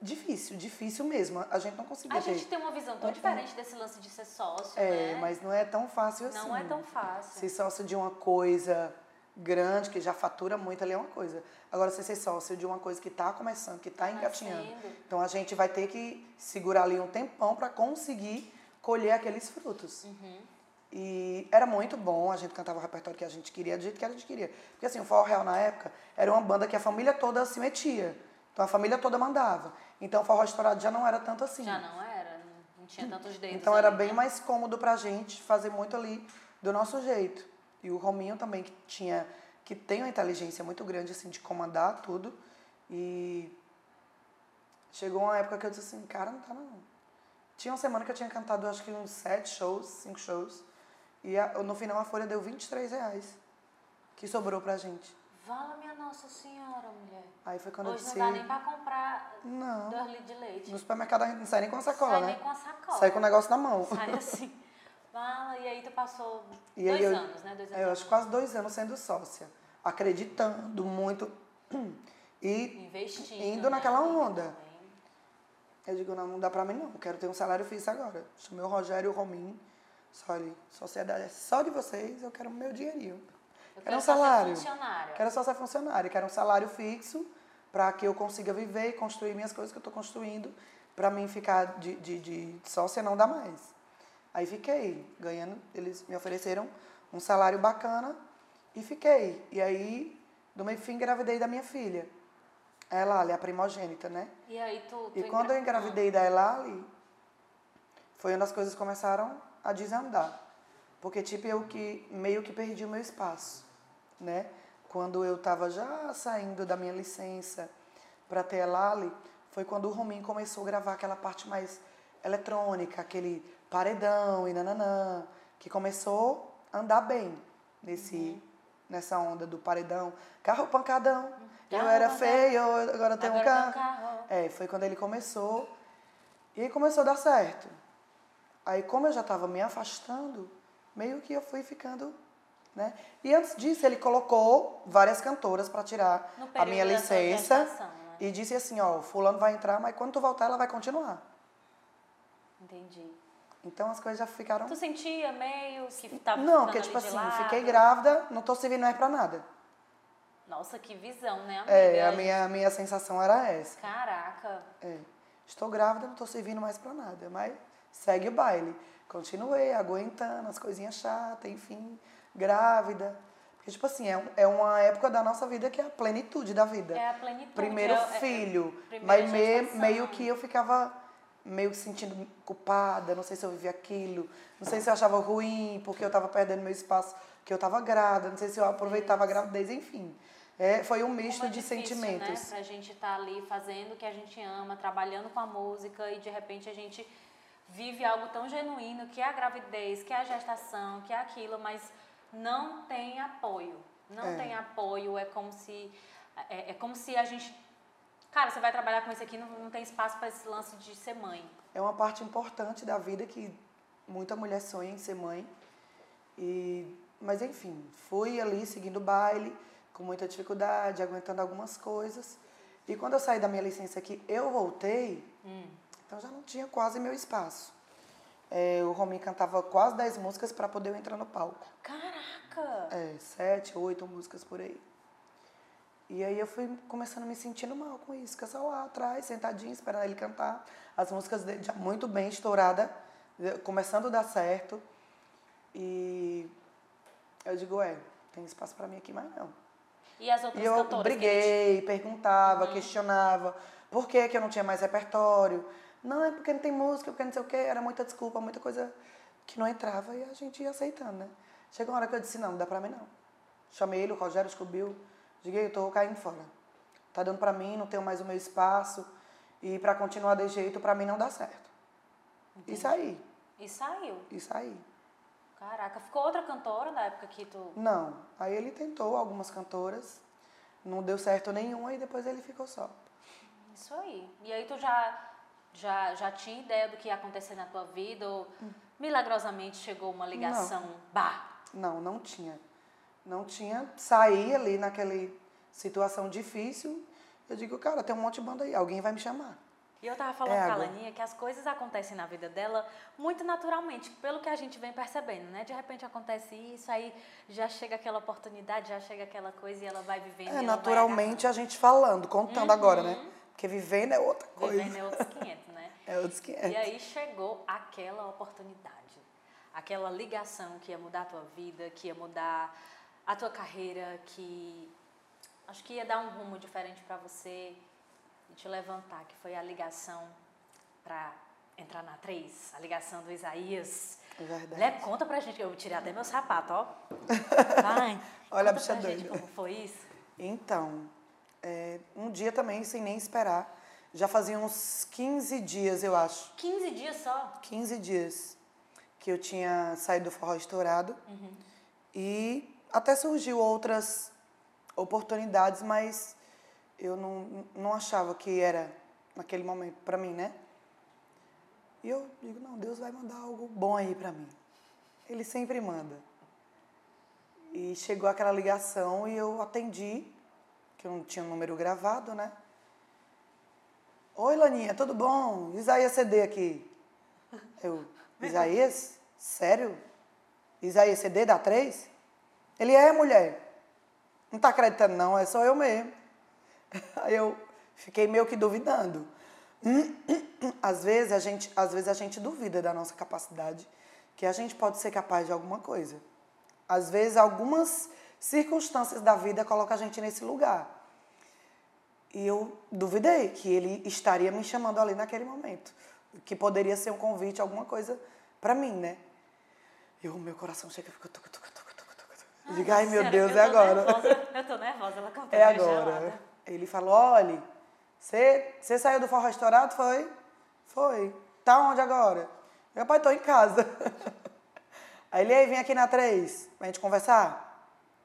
Difícil, difícil mesmo. A gente não conseguia A gente tem uma visão tão Uhum. diferente desse lance de ser sócio, É, né? mas não é tão fácil assim. Não é tão fácil. Ser sócio de uma coisa grande, que já fatura muito ali é uma coisa. Agora, você ser sócio de uma coisa que está começando, que está engatinhando. nascendo. Então, a gente vai ter que segurar ali um tempão para conseguir colher aqueles frutos. Uhum. E era muito bom, a gente cantava o repertório que a gente queria, do jeito que a gente queria. Porque assim, o Forró Real na época era uma banda que a família toda se metia. Então a família toda mandava. Então o Forró Estourado já não era tanto assim. Já não era, não- tinha tantos dedos. Então era ali, bem né? mais cômodo pra gente fazer muito ali do nosso jeito. E o Rominho também que tinha que tem uma inteligência muito grande assim de comandar tudo e chegou uma época que eu disse assim, cara, não tá não. Tinha uma semana que eu tinha cantado acho que uns sete shows, cinco shows e a- no final a folha deu 23 reais que sobrou pra gente. Vala minha Nossa Senhora, mulher. Aí foi quando Hoje eu não disse, dá nem pra comprar não, dois litros de leite. no supermercado a gente não sai nem com a sacola, Sai né? nem com a sacola. Sai com o negócio na mão. Sai assim. Vala, e aí tu passou E dois eu- anos, né? Dois anos. Eu acho quase dois anos sendo sócia, acreditando muito e Investindo. indo né? naquela onda. também. eu digo, não, não dá pra mim não, eu quero ter um salário fixo agora. Chamei o Rogério e o Rominho, só sociedade é só de vocês, eu quero meu dinheirinho. Eu Quero um salário. Quero só ser funcionário, quero um salário fixo para que eu consiga viver e construir minhas coisas que eu estou construindo. Para mim ficar de, de, de sócia não dá mais. Aí fiquei ganhando, eles me ofereceram um salário bacana e fiquei. E aí, no meio fim, engravidei da minha filha. A Elali, a primogênita, né? E aí tu. tu E quando eu engra- engravidei da Elali, foi onde as coisas começaram a desandar. Porque, tipo, eu que meio que perdi o meu espaço, né? Quando eu estava já saindo da minha licença para ter a Elali, foi quando o Rominho começou a gravar aquela parte mais eletrônica, aquele paredão e nananã, que começou a andar bem nesse, nessa onda do paredão. Carro pancadão, eu Carro era pancadão. feio, agora tenho um Agora tem um carro. carro. É, foi quando ele começou. E começou a dar certo. Aí, como eu já estava me afastando, meio que eu fui ficando. Né? E antes disso, ele colocou várias cantoras para tirar a minha licença. né? E disse assim: Ó, o fulano vai entrar, mas quando tu voltar, ela vai continuar. Entendi. Então as coisas já ficaram. Tu sentia meio que tava Não, porque tipo assim, fiquei grávida, não tô servindo mais pra nada. Nossa, que visão, né, amiga? É, a minha, a minha sensação era essa. Caraca. É. Estou grávida, não tô servindo mais pra nada. Mas segue o baile. Continuei aguentando as coisinhas chatas, enfim, grávida. Porque, tipo assim, é, é uma época da nossa vida que é a plenitude da vida. É a plenitude. Primeiro é- é- filho. primeira mas me- meio que eu ficava meio que sentindo culpada, não sei se eu vivia aquilo, não sei se eu achava ruim porque eu estava perdendo meu espaço, porque eu estava grávida, não sei se eu aproveitava a gravidez, enfim. É, foi um misto é de difícil, sentimentos. Né? Pra gente estar ali fazendo o que a gente ama, trabalhando com a música e de repente a gente vive algo tão genuíno que é a gravidez, que é a gestação, que é aquilo, mas não tem apoio. Não É. tem apoio, é como se. É, é como se a gente. Cara, você vai trabalhar com isso aqui, não, não tem espaço para esse lance de ser mãe. É uma parte importante da vida que muita mulher sonha em ser mãe. E, mas enfim, fui ali seguindo o baile, com muita dificuldade, aguentando algumas coisas. E quando eu saí da minha licença aqui, eu voltei, então já não tinha quase meu espaço. É, o Rominho cantava quase 10 músicas para poder eu entrar no palco. Caraca! É, sete, oito músicas por aí. E aí eu fui começando a me sentindo mal com isso. Fica só lá atrás, sentadinha, esperando ele cantar. As músicas dele já muito bem estourada, começando a dar certo. E eu digo, é, tem espaço para mim aqui, mas não. E as outras E eu cantoras? que briguei, perguntava, questionava por que, que eu não tinha mais repertório. Não, é porque não tem música, porque não sei o quê. Era muita desculpa, muita coisa que não entrava e a gente ia aceitando, né? Chegou uma hora que eu disse, não, não dá pra mim não. Chamei ele, o Rogério descobriu. Diga, eu tô caindo fora. Tá dando pra mim, não tenho mais o meu espaço. E pra continuar desse jeito, pra mim não dá certo. E saí, E saiu. e saí. Caraca, ficou outra cantora da época que tu. Não. Aí ele tentou algumas cantoras, não deu certo nenhuma e depois ele ficou só. Isso aí. E aí tu já, já, já tinha ideia do que ia acontecer na tua vida? Ou milagrosamente chegou uma ligação? Bah! Não, não tinha. Não tinha. Saí ali naquela situação difícil. Eu digo, cara, tem um monte de banda aí, alguém vai me chamar. E eu tava falando É com a. Laninha que as coisas acontecem na vida dela muito naturalmente, pelo que a gente vem percebendo, né? De repente acontece isso, aí já chega aquela oportunidade, já chega aquela coisa e ela vai vivendo. É, naturalmente a gente falando, contando agora, né? Porque vivendo é outra coisa. vivendo é outros 500, né? É outros que E aí chegou aquela oportunidade, aquela ligação que ia mudar a tua vida, que ia mudar a tua carreira, que acho que ia dar um rumo diferente para você e te levantar, que foi a ligação para entrar na 3, a ligação do Isaías. É verdade. Lé, conta pra gente, eu tirei até meu sapato, ó. Vai. Olha a conta bicha pra gente doida. como foi isso. Então, é, um dia também, sem nem esperar, já fazia uns 15 dias, eu acho. 15 dias só. 15 dias que eu tinha saído do forró estourado. E até surgiu outras oportunidades, mas eu não, não achava que era naquele momento para mim, né? E eu digo, não, Deus vai mandar algo bom aí para mim. Ele sempre manda. E chegou aquela ligação e eu atendi, que eu não tinha o número gravado, né? Oi, Laninha, tudo bom? Isaías CD aqui. Eu, Isaías? Sério? Isaías CD dá três? Ele é, mulher. Não tá acreditando, não, é só eu mesmo. Aí eu fiquei meio que duvidando. Às vezes a gente, às vezes a gente duvida da nossa capacidade, que a gente pode ser capaz de alguma coisa. Às vezes algumas circunstâncias da vida colocam a gente nesse lugar. E eu duvidei que ele estaria me chamando ali naquele momento. Que poderia ser um convite, alguma coisa para mim, né? E o meu coração chega fica... Tuc, tuc, tuc, tuc, tuc, tuc. Eu digo, ai meu Deus, eu é agora. Nervosa, eu tô nervosa, ela cantou É agora. gelada. Ele falou, olha, você você saiu do forró estourado, foi? Foi. Tá onde agora? Meu pai, tô em casa. Aí ele, aí, vem aqui na 3, pra gente conversar.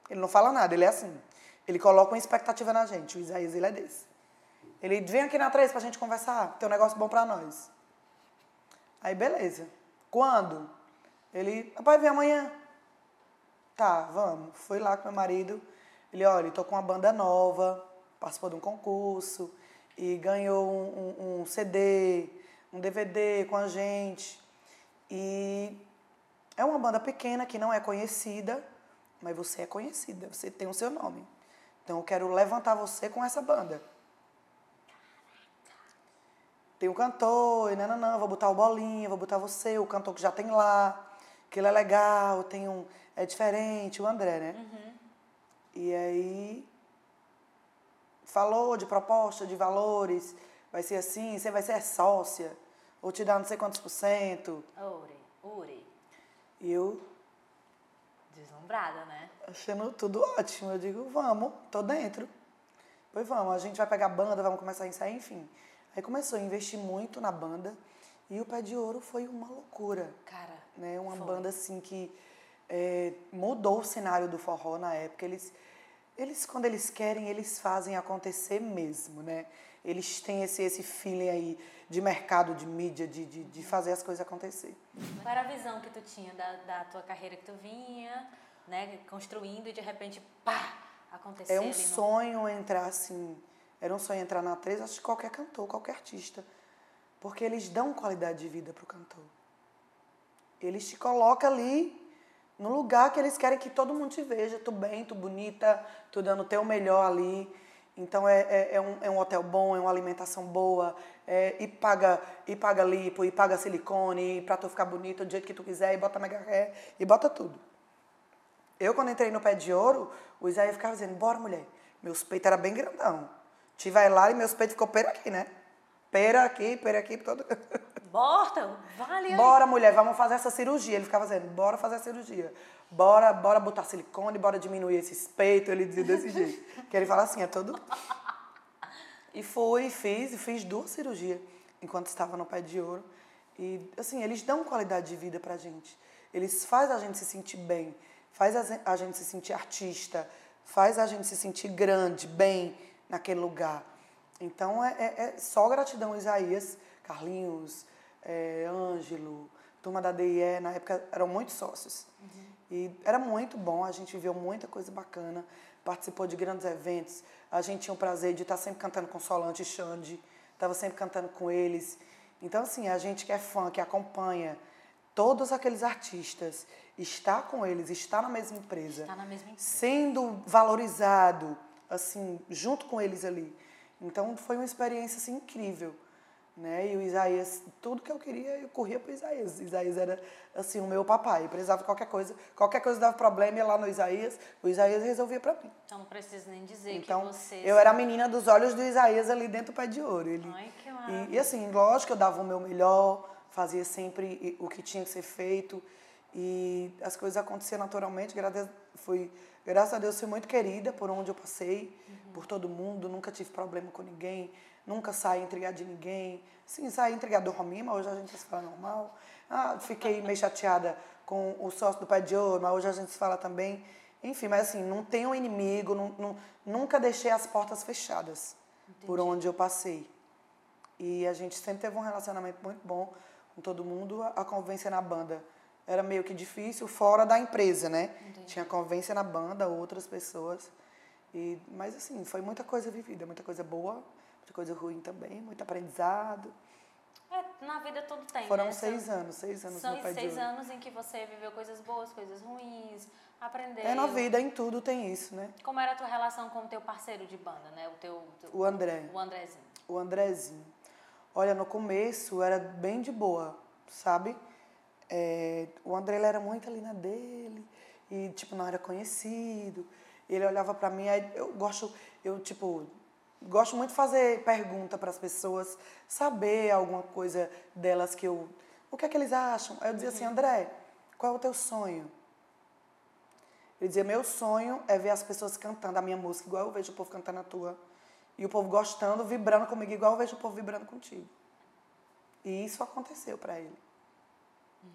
Ele não fala nada, ele é assim. Ele coloca uma expectativa na gente, o Isaías, ele é desse. Ele, vem aqui na 3 pra gente conversar, tem um negócio bom pra nós. Aí, beleza. Quando? Ele, papai, vem amanhã. Tá, vamos. Fui lá com meu marido. Ele, olha, tô com uma banda nova, participou de um concurso e ganhou um, um- um CD, um DVD com a gente. E é uma banda pequena que não é conhecida, mas você é conhecida, você tem o seu nome. Então eu quero levantar você com essa banda. Tem um cantor, e não, não, não, vou botar o Bolinha, vou botar você, o cantor que já tem lá, que ele é legal, tem um, é diferente, o André, né? Uhum. E aí falou de proposta, de valores, vai ser assim, você vai ser sócia, vou te dar não sei quantos por cento. Uri, Uri. E eu Deslumbrada, né? achando tudo ótimo. Eu digo, vamos, tô dentro. Pois vamos, a gente vai pegar a banda, vamos começar a ensaiar, enfim. Aí começou a investir muito na banda e o Pé de Ouro foi uma loucura. Cara, Né? Uma Foi. banda assim que é, mudou o cenário do forró na época. Eles, eles, quando eles querem, eles fazem acontecer mesmo, né? Eles têm esse, esse feeling aí de mercado, de mídia, de, de, de fazer as coisas acontecer. qual era a visão que tu tinha da, da tua carreira que tu vinha, né, construindo e de repente, pá, aconteceu É um no- sonho entrar assim. Era um sonho entrar na três, acho que qualquer cantor, qualquer artista. Porque eles dão qualidade de vida pro cantor. Eles te colocam ali no lugar que eles querem que todo mundo te veja. Tu bem, tu bonita, tu dando o teu melhor ali. Então é, é, é um, é um hotel bom, é uma alimentação boa, é, e paga e paga lipo, e paga silicone, e pra tu ficar bonita do jeito que tu quiser, e bota mega hair, e bota tudo. Eu, quando entrei no pé de ouro, o Isaías ficava dizendo, bora, mulher. Meus peitos eram bem grandão. Vai lá e meus peitos ficou pera aqui, né? Pera aqui, pera aqui, todo... Bota, vale. Bora, mulher, vamos fazer essa cirurgia. Ele ficava dizendo, bora fazer a cirurgia. Bora, bora botar silicone, bora diminuir esses peitos. Ele dizia desse jeito. Que ele fala assim, é todo... E fui, fiz, e fiz duas cirurgias enquanto estava no pé de ouro. E, assim, eles dão qualidade de vida pra gente. Eles fazem a gente se sentir bem, faz a gente se sentir artista, faz a gente se sentir grande, bem naquele lugar. Então, é, é- é só gratidão, Isaías, Carlinhos, é, Ângelo, turma da DIE, na época eram muitos sócios. E era muito bom, a gente viu muita coisa bacana, participou de grandes eventos. A gente tinha o prazer de estar sempre cantando com Solange e Xande, estava sempre cantando com eles. Então, assim, a gente que é fã, que acompanha todos aqueles artistas, está com eles, está na mesma empresa Tá na mesma empresa. sendo valorizado, assim, junto com eles ali. Então foi uma experiência assim, incrível. Né? E o Isaías, tudo que eu queria, eu corria para o Isaías. Isaías era assim, o meu papai. Eu precisava de qualquer coisa, qualquer coisa dava problema, ia lá no Isaías, o Isaías resolvia para mim. Então não preciso nem dizer Então, que você... eu era a menina dos olhos do Isaías ali dentro do pé de ouro. Ele, Ai, que e, e assim, lógico, eu dava o meu melhor, fazia sempre o que tinha que ser feito e as coisas aconteciam naturalmente. Graças, fui, graças a Deus, fui muito querida por onde eu passei, por todo mundo, nunca tive problema com ninguém, nunca saí intrigada de ninguém. Sim, saí intrigada do Rominho, mas hoje a gente se fala normal. Ah, fiquei meio chateada com o sócio do Pé de Ouro, mas hoje a gente se fala também. Enfim, mas assim, não tenho inimigo, não, não- nunca deixei as portas fechadas por onde eu passei. E a gente sempre teve um relacionamento muito bom com todo mundo. A a convivência na banda era meio que difícil, fora da empresa, né? Tinha convivência na banda, outras pessoas. E, mas assim, foi muita coisa vivida, muita coisa boa, muita coisa ruim também, muito aprendizado. É, na vida tudo tem, Foram né? seis São- anos, seis anos São seis anos em que você viveu coisas boas, coisas ruins, aprendeu. É na vida, em tudo tem isso, né? Como era a tua relação com o teu parceiro de banda, né? O teu... teu- O André. O Andrezinho. o Andrezinho. Olha, no começo era bem de boa, sabe? É, o André ele era muito ali na dele e tipo não era conhecido. Ele olhava pra mim, aí eu gosto, eu tipo gosto muito de fazer pergunta para as pessoas, saber alguma coisa delas que eu, o que é que eles acham? Aí eu dizia assim, André, qual é o teu sonho? Ele dizia, meu sonho é ver as pessoas cantando a minha música igual eu vejo o povo cantando a tua. E o povo gostando, vibrando comigo igual eu vejo o povo vibrando contigo. E isso aconteceu para ele.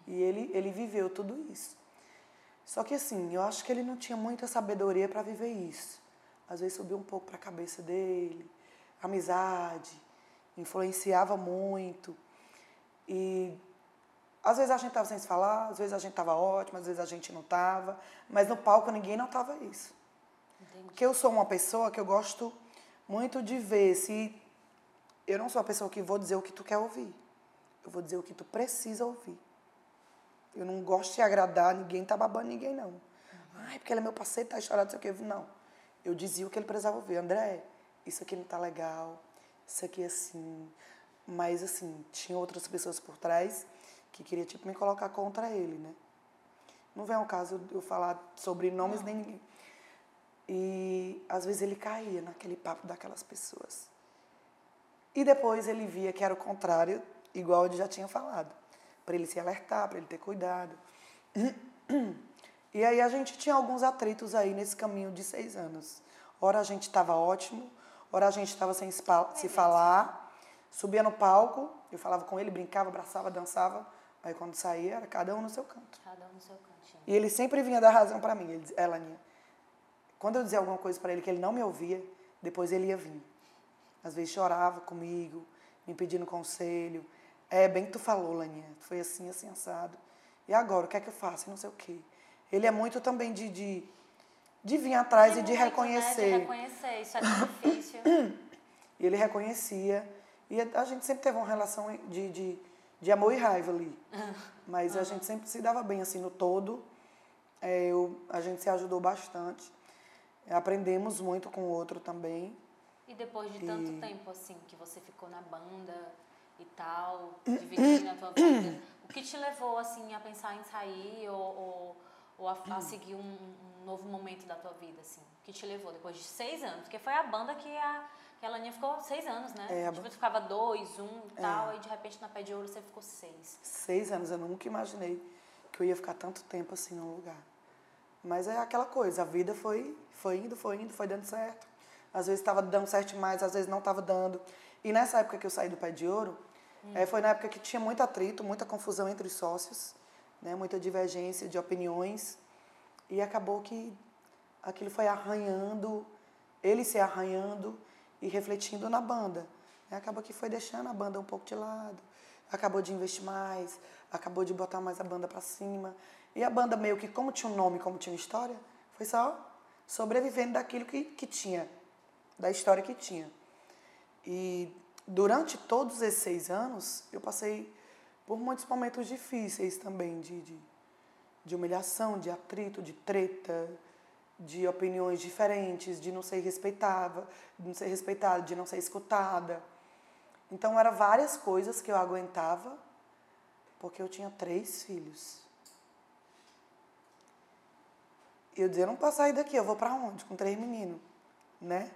E ele, ele viveu tudo isso. Só que assim, eu acho que ele não tinha muita sabedoria para viver isso. Às vezes subiu um pouco para a cabeça dele, amizade, influenciava muito. E às vezes a gente estava sem se falar, às vezes a gente estava ótimo, às vezes a gente não estava, mas no palco ninguém notava isso. Entendi. Porque eu sou uma pessoa que eu gosto muito de ver se. Eu não sou a pessoa que vou dizer o que tu quer ouvir. Eu vou dizer o que tu precisa ouvir. Eu não gosto de agradar ninguém, tá babando ninguém, não. Ai, porque ele é meu parceiro, tá chorando, não sei o quê. Não. Eu dizia o que ele precisava ouvir. André, isso aqui não tá legal, isso aqui é assim. Mas, assim, tinha outras pessoas por trás que queria, tipo, me colocar contra ele, né? Não vem ao caso de eu falar sobre nomes não. nem ninguém. E, às vezes, ele caía naquele papo daquelas pessoas. E depois ele via que era o contrário, igual ele já tinha falado. Para ele se alertar, para ele ter cuidado. E aí a gente tinha alguns atritos aí nesse caminho de seis anos. Ora a gente estava ótimo, ora a gente estava sem se falar. Subia no palco, eu falava com ele, brincava, abraçava, dançava. Aí quando saía, era cada um no seu canto. Cada um no seu cantinho. E ele sempre vinha dar razão para mim. Ele Elaninha, quando eu dizia alguma coisa para ele que ele não me ouvia, depois ele ia vir. Às vezes chorava comigo, me pedindo conselho. É, bem que tu falou, Laninha, foi assim, assim, assado. E agora, o que é que eu faço? E não sei o quê. Ele é muito também de, de, de vir atrás e de reconhecer. Né? De reconhecer, isso é difícil. E ele reconhecia. E a gente sempre teve uma relação de, de, de amor e raiva ali. Mas uhum. a gente sempre se dava bem, assim, no todo. É, eu, a gente se ajudou bastante. Aprendemos muito com o outro também. E depois de tanto e... tempo, assim, que você ficou na banda e tal, dividindo a tua vida, o que te levou, assim, a pensar em sair ou, ou ou a, a seguir um, um, novo momento da tua vida, assim? Que te levou depois de seis anos? Porque foi a banda que a, que a Laninha ficou seis anos, né? É, tipo, tu ficava dois, um e é. tal, e de repente na Pé de Ouro você ficou seis. Seis anos, eu nunca imaginei que eu ia ficar tanto tempo assim num lugar. Mas é aquela coisa, a vida foi, foi indo, foi indo, foi dando certo. Às vezes estava dando certo demais, às vezes não estava dando. E nessa época que eu saí do Pé de Ouro, hum. é, foi na época que tinha muito atrito, muita confusão entre os sócios né, muita divergência de opiniões e acabou que aquilo foi arranhando, ele se arranhando e refletindo na banda. Né? Acabou que foi deixando a banda um pouco de lado, acabou de investir mais, acabou de botar mais a banda para cima. E a banda meio que, como tinha um nome, como tinha uma história, foi só sobrevivendo daquilo que, que tinha, da história que tinha. E durante todos esses seis anos, eu passei por muitos momentos difíceis também, de, de, de humilhação, de atrito, de treta, de opiniões diferentes, de não ser respeitada, de não ser respeitada, de não ser escutada. Então eram várias coisas que eu aguentava, porque eu tinha três filhos. E eu dizia, eu não posso sair daqui, eu vou para onde? Com três meninos, né?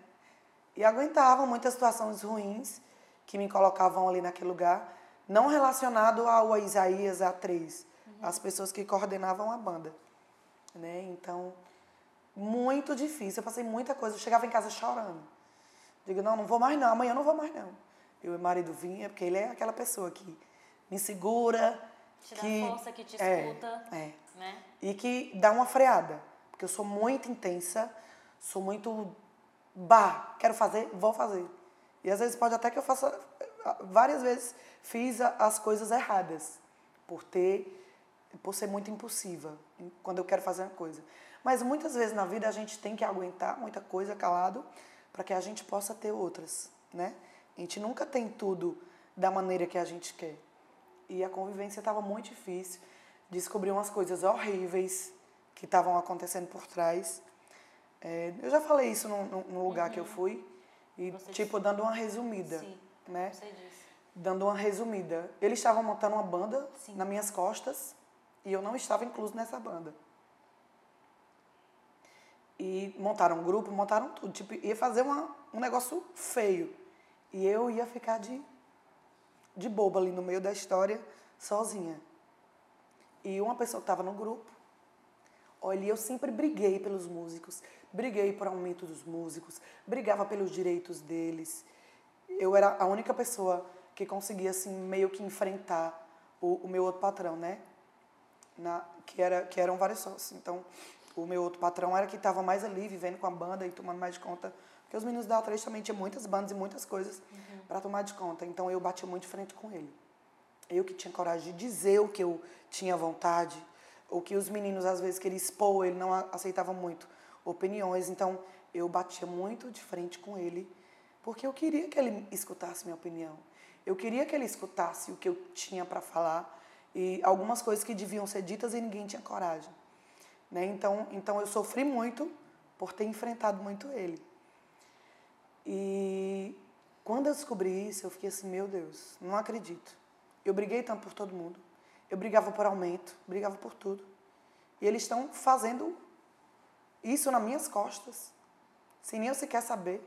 E aguentava muitas situações ruins que me colocavam ali naquele lugar não relacionado ao Isaías A3, uhum. as pessoas que coordenavam a banda. Né? Então, muito difícil. Eu passei muita coisa. Eu chegava em casa chorando. Digo, não, não vou mais não, amanhã não vou mais não. E o marido vinha, porque ele é aquela pessoa que me segura. Te que, dá força, que te é, escuta. É. Né? E que dá uma freada. Porque eu sou muito intensa, sou muito. Bah, quero fazer, vou fazer. E às vezes pode até que eu faça várias vezes fiz as coisas erradas por ter por ser muito impulsiva quando eu quero fazer uma coisa. Mas muitas vezes na vida a gente tem que aguentar muita coisa calado para que a gente possa ter outras, né? A gente nunca tem tudo da maneira que a gente quer. E a convivência estava muito difícil. Descobri umas coisas horríveis que estavam acontecendo por trás. É, eu já falei isso no, no lugar uhum. que eu fui. E, Você tipo, disse. dando uma resumida. Sim né? Você disse. Dando uma resumida. Eles estavam montando uma banda Sim. nas minhas costas e eu não estava incluso nessa banda. E montaram um grupo, montaram tudo. Tipo, ia fazer uma, um negócio feio. E eu ia ficar de, de boba ali no meio da história, sozinha. E uma pessoa que estava no grupo, olha, eu sempre briguei pelos músicos, briguei por aumento dos músicos, brigava pelos direitos deles eu era a única pessoa que conseguia, assim, meio que enfrentar o, o meu outro patrão, né? Na, que, era, que eram vários sócios. Então, o meu outro patrão era que estava mais ali, vivendo com a banda e tomando mais de conta. Porque os meninos da A3 também tinham muitas bandas e muitas coisas uhum. para tomar de conta. Então, eu batia muito de frente com ele. Eu que tinha coragem de dizer o que eu tinha vontade, o que os meninos às vezes queriam expor, ele não aceitava muito opiniões. Então, eu batia muito de frente com ele porque eu queria que ele escutasse minha opinião. Eu queria que ele escutasse o que eu tinha para falar e algumas coisas que deviam ser ditas e ninguém tinha coragem. Né? Então, então eu sofri muito por ter enfrentado muito ele. E quando eu descobri isso, eu fiquei assim, meu Deus, não acredito. Eu briguei tanto por todo mundo. Eu brigava por aumento, brigava por tudo. E eles estão fazendo isso nas minhas costas, sem nem eu sequer saber.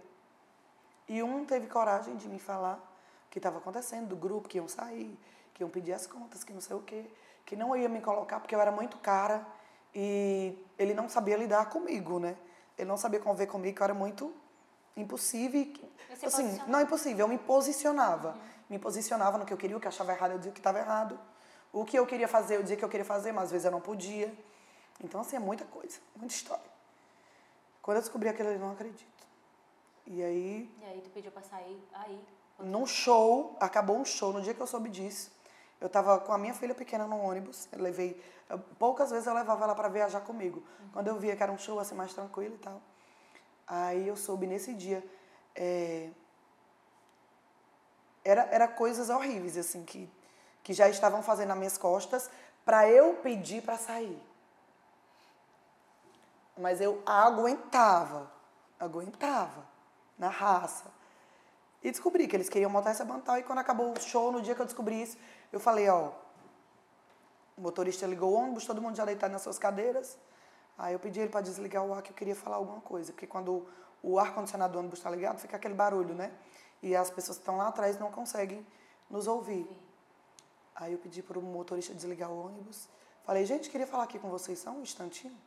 E um teve coragem de me falar o que estava acontecendo, do grupo, que iam sair, que iam pedir as contas, que não sei o quê, que não ia me colocar porque eu era muito cara e ele não sabia lidar comigo, né? Ele não sabia conviver comigo, que eu era muito impossível. Assim, não impossível, eu me posicionava. Uhum. Me posicionava no que eu queria, o que eu achava errado, eu dizia que estava errado. O que eu queria fazer, eu dizia que eu queria fazer, mas às vezes eu não podia. Então, assim, é muita coisa, muita história. Quando eu descobri aquilo, eu não acredito. E aí. E aí, tu pediu pra sair aí? Num show, acabou um show, no dia que eu soube disso, eu tava com a minha filha pequena no ônibus, eu levei. Eu, poucas vezes eu levava ela para viajar comigo. Uhum. Quando eu via que era um show assim mais tranquilo e tal. Aí eu soube nesse dia. É, era, era coisas horríveis, assim, que, que já estavam fazendo nas minhas costas para eu pedir para sair. Mas eu aguentava, aguentava, na raça. E descobri que eles queriam montar essa bantal. E quando acabou o show, no dia que eu descobri isso, eu falei, ó, o motorista ligou o ônibus, todo mundo já deitado nas suas cadeiras. Aí eu pedi ele para desligar o ar, que eu queria falar alguma coisa. Porque quando o ar-condicionado do ônibus está ligado, fica aquele barulho, né? E as pessoas que estão lá atrás não conseguem nos ouvir. Aí eu pedi para o motorista desligar o ônibus. Falei, gente, queria falar aqui com vocês só um instantinho.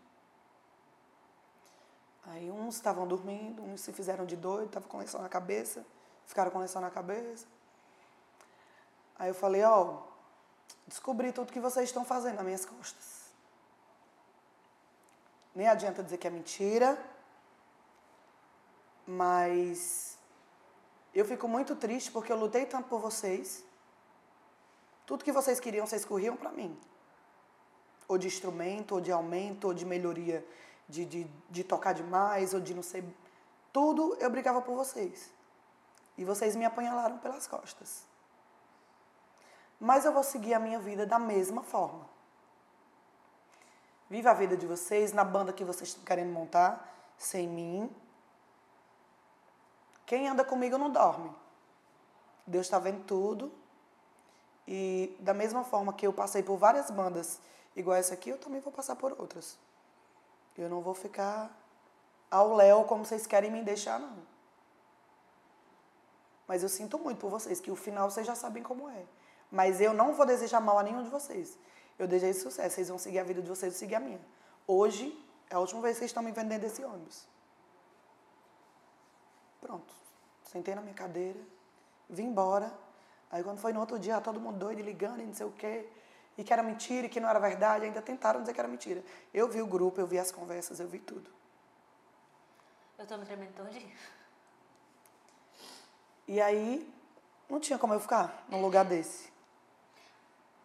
Aí uns estavam dormindo, uns se fizeram de doido, estavam com lençol na cabeça, ficaram com lençol na cabeça. Aí eu falei, ó, oh, descobri tudo que vocês estão fazendo nas minhas costas. Nem adianta dizer que é mentira, mas eu fico muito triste porque eu lutei tanto por vocês. Tudo que vocês queriam, vocês corriam para mim. Ou de instrumento, ou de aumento, ou de melhoria de, de, de tocar demais, ou de não sei. Tudo eu brigava por vocês. E vocês me apanhalaram pelas costas. Mas eu vou seguir a minha vida da mesma forma. Viva a vida de vocês na banda que vocês estão querendo montar, sem mim. Quem anda comigo não dorme. Deus está vendo tudo. E da mesma forma que eu passei por várias bandas igual essa aqui, eu também vou passar por outras. Eu não vou ficar ao léu como vocês querem me deixar, não. Mas eu sinto muito por vocês, que o final vocês já sabem como é. Mas eu não vou desejar mal a nenhum de vocês. Eu desejo sucesso. Vocês vão seguir a vida de vocês, eu seguir a minha. Hoje é a última vez que vocês estão me vendendo esse ônibus. Pronto. Sentei na minha cadeira, vim embora. Aí quando foi no outro dia, todo mundo doido, ligando e não sei o quê. E que era mentira, e que não era verdade. Ainda tentaram dizer que era mentira. Eu vi o grupo, eu vi as conversas, eu vi tudo. Eu tô me tremendo dia. E aí, não tinha como eu ficar num lugar desse.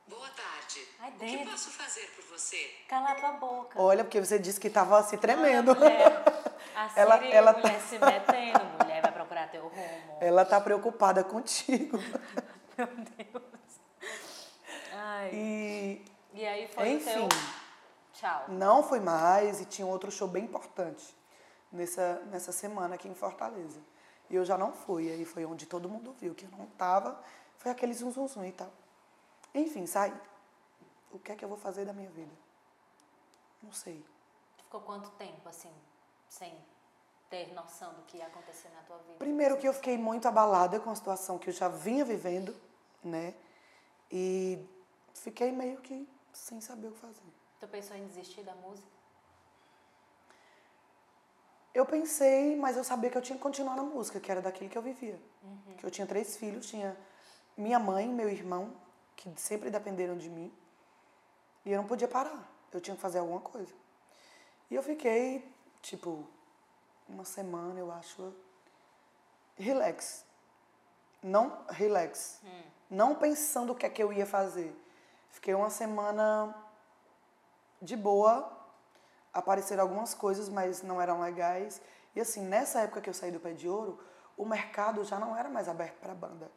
Boa tarde. Ai, o que posso fazer por você? Cala tua boca. Olha, porque você disse que estava se tremendo. Olha, mulher. A Siri, ela, ela mulher tá... se metendo, mulher vai procurar teu rumo. Ela tá preocupada contigo. Meu Deus. Ai. E, e aí foi enfim, o teu tchau. Não foi mais e tinha outro show bem importante nessa, nessa semana aqui em Fortaleza. E eu já não fui. Aí foi onde todo mundo viu que eu não tava. Foi aquele zum, zum, zum e tal. Enfim, saí. O que é que eu vou fazer da minha vida? Não sei. Ficou quanto tempo, assim, sem ter noção do que ia acontecer na tua vida? Primeiro que eu fiquei muito abalada com a situação que eu já vinha vivendo, né? E fiquei meio que sem saber o que fazer. Tu pensou em desistir da música? Eu pensei, mas eu sabia que eu tinha que continuar na música, que era daquilo que eu vivia. Uhum. Que eu tinha três filhos, tinha minha mãe, meu irmão que sempre dependeram de mim. E eu não podia parar. Eu tinha que fazer alguma coisa. E eu fiquei, tipo, uma semana, eu acho, relax. Não relax. Hum. Não pensando o que é que eu ia fazer. Fiquei uma semana de boa. Apareceram algumas coisas, mas não eram legais. E assim, nessa época que eu saí do Pé de Ouro, o mercado já não era mais aberto para banda.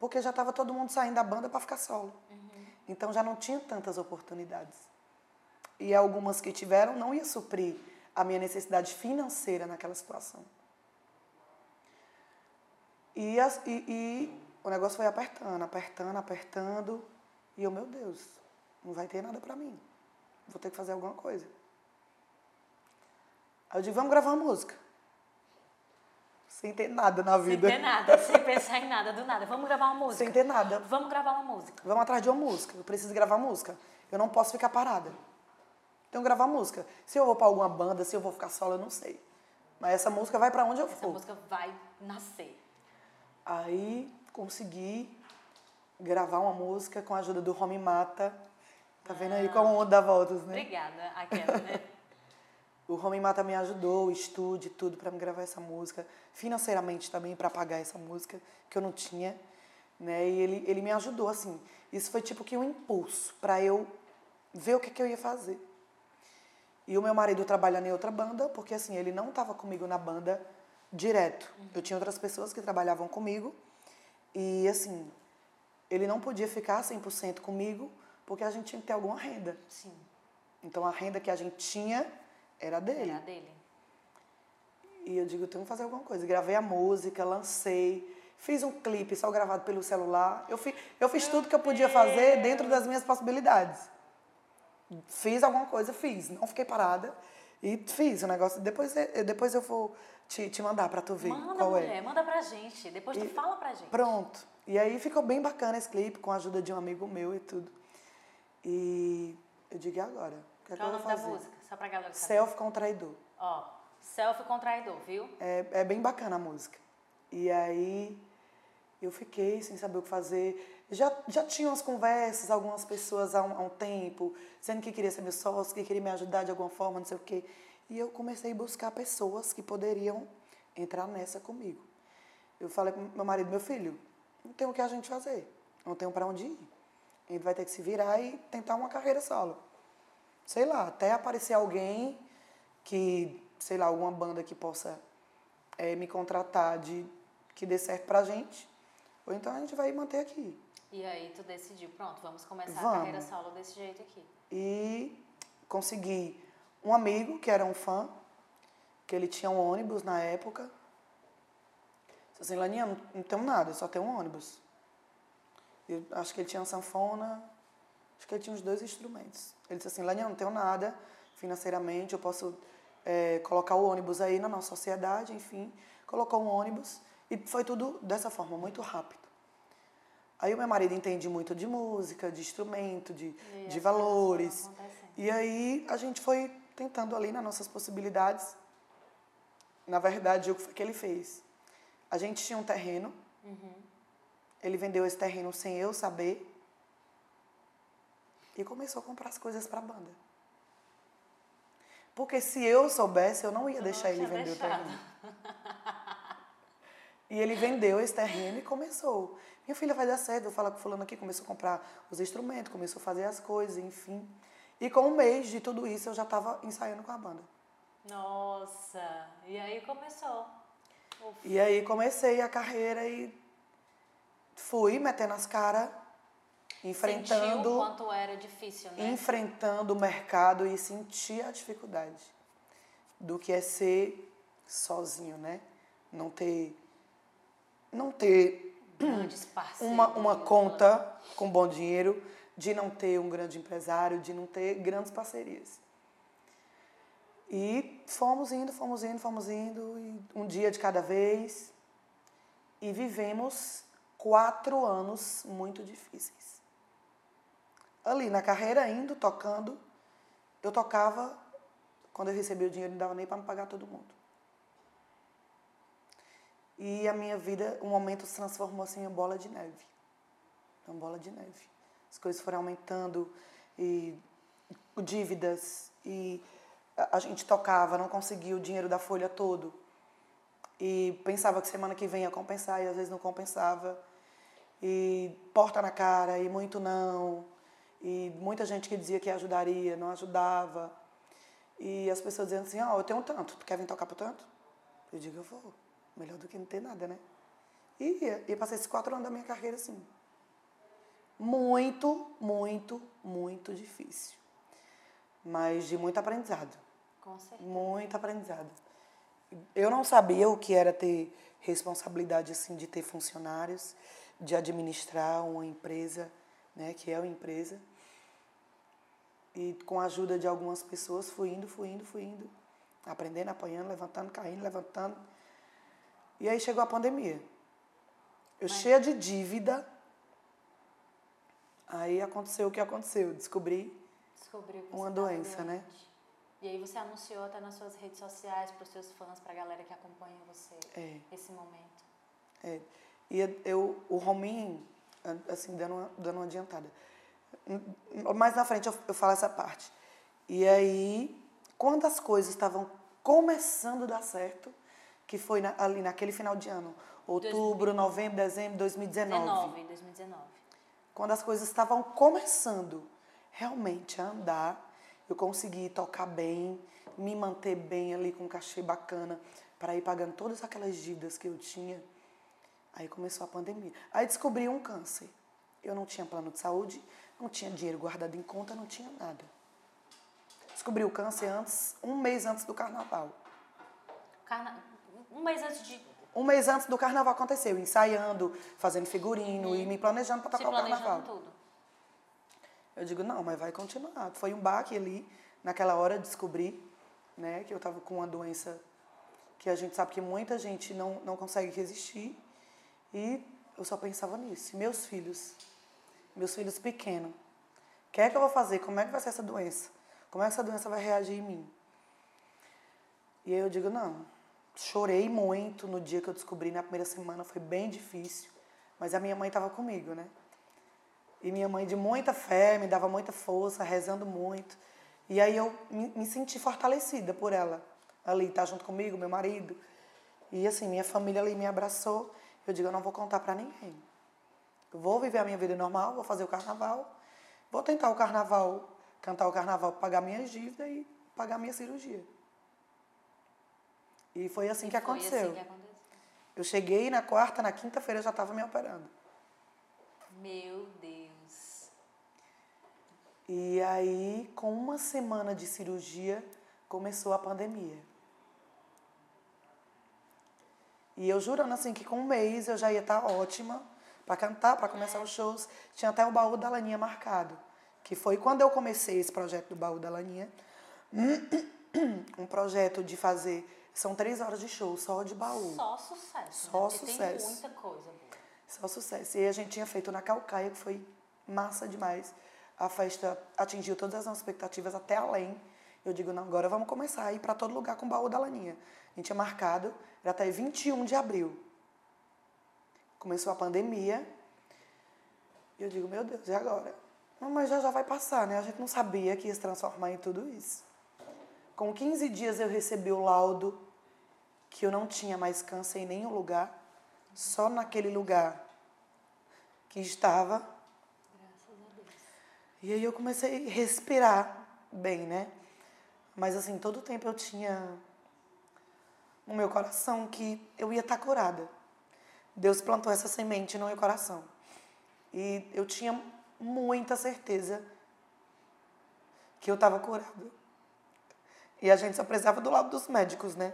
Porque já estava todo mundo saindo da banda para ficar solo. Uhum. Então já não tinha tantas oportunidades. E algumas que tiveram não ia suprir a minha necessidade financeira naquela situação. E, as, e, e o negócio foi apertando, apertando, apertando. E eu, meu Deus, não vai ter nada para mim. Vou ter que fazer alguma coisa. Aí eu digo, vamos gravar uma música. Sem ter nada na vida. Sem ter nada, sem pensar em nada, do nada. Vamos gravar uma música. Sem ter nada. Vamos gravar uma música. Vamos atrás de uma música. Eu preciso gravar música. Eu não posso ficar parada. Então gravar música. Se eu vou para alguma banda, se eu vou ficar solo, eu não sei. Mas essa música vai para onde eu essa for. Essa música vai nascer. Aí consegui gravar uma música com a ajuda do Romy Mata. Tá vendo aí como o dá voltas, né? Obrigada, aquela, né? o Romy Mata me ajudou, o estúdio, tudo para me gravar essa música, financeiramente também para pagar essa música que eu não tinha, né? E ele ele me ajudou assim. Isso foi tipo que um impulso para eu ver o que que eu ia fazer. E o meu marido trabalhando em outra banda, porque assim, ele não estava comigo na banda direto. Eu tinha outras pessoas que trabalhavam comigo. E assim, ele não podia ficar 100% comigo, porque a gente tinha que ter alguma renda. Sim. Então a renda que a gente tinha era dele. Era dele. E eu digo, eu tenho que fazer alguma coisa. Gravei a música, lancei, fiz um clipe só gravado pelo celular. Eu fiz, eu fiz tudo que eu podia fazer dentro das minhas possibilidades fiz alguma coisa, fiz. Não fiquei parada e fiz o negócio. Depois, depois eu vou te, te mandar para tu ver manda, qual mulher, é. Manda pra gente. Depois tu fala pra gente. Pronto. E aí ficou bem bacana esse clipe, com a ajuda de um amigo meu e tudo. E eu digo, e agora? O que é que Qual eu o vou nome fazer? da música? Só pra galera saber. Self Contraidor. Ó, Self Contraidor, viu? É, é bem bacana a música. E aí eu fiquei sem saber o que fazer. Já, já tinha umas conversas, algumas pessoas há um, há um tempo, dizendo que queria ser meu sócio, que queria me ajudar de alguma forma, não sei o quê. E eu comecei a buscar pessoas que poderiam entrar nessa comigo. Eu falei para meu marido, meu filho, não tem o que a gente fazer, não tem para onde ir. A gente vai ter que se virar e tentar uma carreira solo. Sei lá, até aparecer alguém que, sei lá, alguma banda que possa é, me contratar de que dê certo pra gente, ou então a gente vai manter aqui. E aí tu decidiu, pronto, vamos começar Vamos. a carreira solo desse jeito aqui. E consegui um amigo que era um fã, que ele tinha um ônibus na época. Disse assim, Laninha, não, não tenho nada, só tenho um ônibus. Eu acho que ele tinha uma sanfona, acho que ele tinha uns dois instrumentos. Ele disse assim, Laninha, não tenho nada financeiramente, eu posso é, colocar o ônibus aí na nossa sociedade, enfim. Colocou um ônibus e foi tudo dessa forma, muito rápido. Aí o meu marido entende muito de música, de instrumento, de, E de valores. E aí a gente foi tentando ali nas nossas possibilidades. Na verdade, o que ele fez? A gente tinha um terreno. Ele vendeu esse terreno sem eu saber. E começou a comprar as coisas para a banda. Porque se eu soubesse, eu não ia não deixar ele tinha vender o deixado. terreno. E ele vendeu esse terreno e começou. Minha filha vai dar certo, vou falar com o fulano aqui, começou a comprar os instrumentos, começou a fazer as coisas, enfim. E com um mês de tudo isso, eu já estava ensaiando com a banda. Nossa, e aí começou. Ufa. E aí comecei a carreira e fui metendo as caras, Sentiu enfrentando, o quanto era difícil, né? enfrentando o mercado e senti a dificuldade do que é ser sozinho, né? Não ter não ter uma, uma conta com bom dinheiro, de não ter um grande empresário, de não ter grandes parcerias. E fomos indo, fomos indo, fomos indo, um dia de cada vez. E vivemos quatro anos muito difíceis. Ali na carreira, indo, tocando, eu tocava, quando eu recebia o dinheiro, não dava nem para me pagar todo mundo. E a minha vida, um momento se transformou assim em bola de neve. Uma bola de neve. As coisas foram aumentando e dívidas e a gente tocava, não conseguia o dinheiro da folha todo. E pensava que semana que vem ia compensar e às vezes não compensava. E porta na cara e muito não. E muita gente que dizia que ajudaria, não ajudava. E as pessoas dizendo assim, ó, eu tenho tanto, tu quer vir tocar por tanto? Eu digo, eu vou. Melhor do que não ter nada, né? E. E passei esses quatro anos da minha carreira assim. Muito, muito, muito difícil. Mas de muito aprendizado. Com certeza. Muito aprendizado. Eu não sabia o que era ter responsabilidade assim de ter funcionários, de administrar uma empresa, né, que é uma empresa. E com a ajuda de algumas pessoas fui indo, fui indo, fui indo, aprendendo, apanhando, levantando, caindo, levantando. E aí chegou a pandemia. Eu Mas... cheia de dívida. Aí aconteceu o que aconteceu. Descobri uma doença, né? doente. né? E aí você anunciou até nas suas redes sociais para os seus fãs, para a galera que acompanha você é. esse momento. É. E eu, o Rominho, assim, dando uma, dando uma adiantada. Mais na frente eu, eu falo essa parte. E aí, quando as coisas estavam começando a dar certo, que foi na, ali naquele final de ano, outubro, 2019. novembro, dezembro de 2019. 19, 2019. Quando as coisas estavam começando realmente a andar, eu consegui tocar bem, me manter bem ali com um cachê bacana para ir pagando todas aquelas dívidas que eu tinha. Aí começou a pandemia. Aí descobri um câncer. Eu não tinha plano de saúde, não tinha dinheiro guardado em conta, não tinha nada. Descobri o câncer antes, um mês antes do carnaval. Carna... Um mês antes de. Um mês antes do carnaval aconteceu, ensaiando, fazendo figurino e me planejando para tocar o carnaval. Tudo. Eu digo, não, mas vai continuar. Foi um baque ali, naquela hora, descobri né, que eu estava com uma doença que a gente sabe que muita gente não, não consegue resistir. E eu só pensava nisso. Meus filhos, meus filhos pequenos, o que é que eu vou fazer? Como é que vai ser essa doença? Como é que essa doença vai reagir em mim? E aí eu digo, não. Chorei muito no dia que eu descobri, na primeira semana, foi bem difícil. Mas a minha mãe estava comigo, né? E minha mãe, de muita fé, me dava muita força, rezando muito. E aí eu me, senti fortalecida por ela, ali, tá junto comigo, meu marido. E assim, minha família ali me abraçou. Eu digo, eu não vou contar para ninguém. Eu vou viver a minha vida normal, vou fazer o carnaval, vou tentar o carnaval, cantar o carnaval, pagar minhas dívidas e pagar minha cirurgia. E foi assim, e que, foi aconteceu. assim que aconteceu. Eu cheguei na quarta, na quinta-feira já estava me operando. Meu Deus. E aí, com uma semana de cirurgia, começou a pandemia. E eu jurando assim que com um mês eu já ia estar ótima para cantar, para começar os shows. Tinha até o baú da Laninha marcado, que foi quando eu comecei esse projeto do baú da Laninha. Um projeto de fazer. São três horas de show, só de baú. Só sucesso. Só né? sucesso. Tem muita coisa. Só sucesso. E a gente tinha feito na Calcaia, que foi massa demais. A festa atingiu todas as nossas expectativas, até além. Eu digo, não, agora vamos começar a ir para todo lugar com o baú da Laninha. A gente tinha marcado, era até 21 de abril. Começou a pandemia. E eu digo, meu Deus, e agora? Mas já já vai passar, né? A gente não sabia que ia se transformar em tudo isso. Com 15 dias eu recebi o laudo que eu não tinha mais câncer em nenhum lugar, só naquele lugar que estava e aí eu comecei a respirar bem, né? Mas assim, todo o tempo eu tinha no meu coração que eu ia estar curada. Deus plantou essa semente no meu coração. E eu tinha muita certeza que eu estava curada. E a gente só precisava do lado dos médicos, né?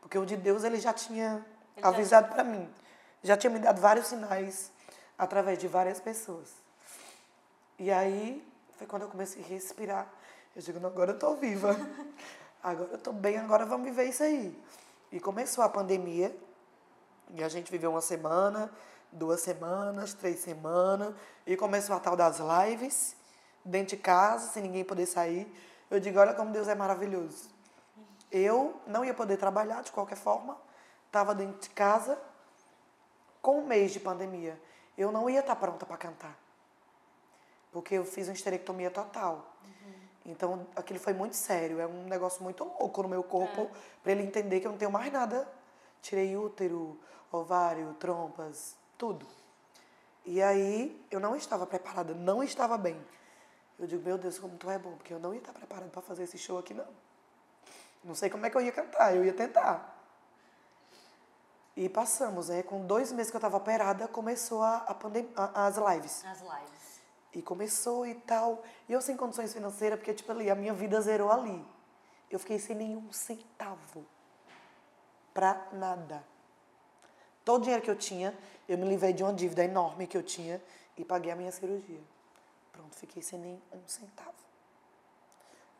Porque o de Deus ele já tinha ele avisado já... para mim. Já tinha me dado vários sinais através de várias pessoas. E aí foi quando eu comecei a respirar. Eu digo, agora eu tô viva. Agora eu tô bem, agora vamos viver isso aí. E começou a pandemia. E a gente viveu uma semana, duas semanas, três semanas. E começou a tal das lives, dentro de casa, sem ninguém poder sair. Eu digo, olha como Deus é maravilhoso. Eu não ia poder trabalhar de qualquer forma. Estava dentro de casa, com um mês de pandemia. Eu não ia estar pronta para cantar porque eu fiz uma esterectomia total. Uhum. Então, aquilo foi muito sério. É um negócio muito louco no meu corpo, é. para ele entender que eu não tenho mais nada. Tirei útero, ovário, trompas, tudo. E aí, eu não estava preparada, não estava bem. Eu digo, meu Deus, como tu é bom, porque eu não ia estar preparada para fazer esse show aqui, não. Não sei como é que eu ia cantar, eu ia tentar. E passamos, né? Com dois meses que eu estava operada, começou a, a pandem a, as lives. As lives. E começou e tal. E eu sem condições financeiras, porque, tipo, ali, a minha vida zerou ali. Eu fiquei sem nenhum centavo. Pra nada. Todo o dinheiro que eu tinha, eu me livrei de uma dívida enorme que eu tinha e paguei a minha cirurgia. Pronto, fiquei sem nem um centavo.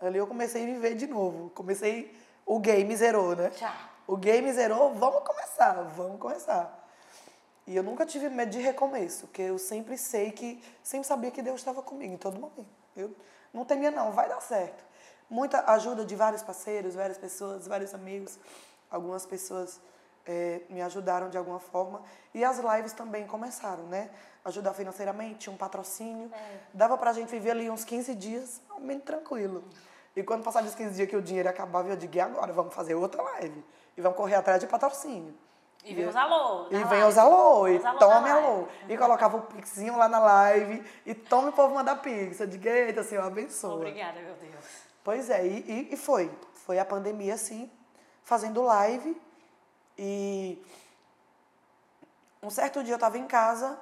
Ali eu comecei a viver de novo. Comecei, o game zerou, né? Tchau. O game zerou, vamos começar, vamos começar. E eu nunca tive medo de recomeço, porque eu sempre sei que, sempre sabia que Deus estava comigo em todo momento. Eu não temia não, vai dar certo. Muita ajuda de vários parceiros, várias pessoas, vários amigos. Algumas pessoas é, me ajudaram de alguma forma. E as lives também começaram, né? Ajudar financeiramente, um patrocínio. É. Dava pra gente viver ali uns 15 dias, meio tranquilo. E quando passava os 15 dias que o dinheiro acabava, eu digo, e agora? Vamos fazer outra live e vão correr atrás de patrocínio. E vem os alô. E vem os alô, e tome alô. E colocava o pixinho lá na live, e tome o povo mandar pix. Eu digo, eita, Senhor, abençoa. Obrigada, meu Deus. Pois é, e, e foi. Foi a pandemia, assim, fazendo live. E um certo dia eu estava em casa,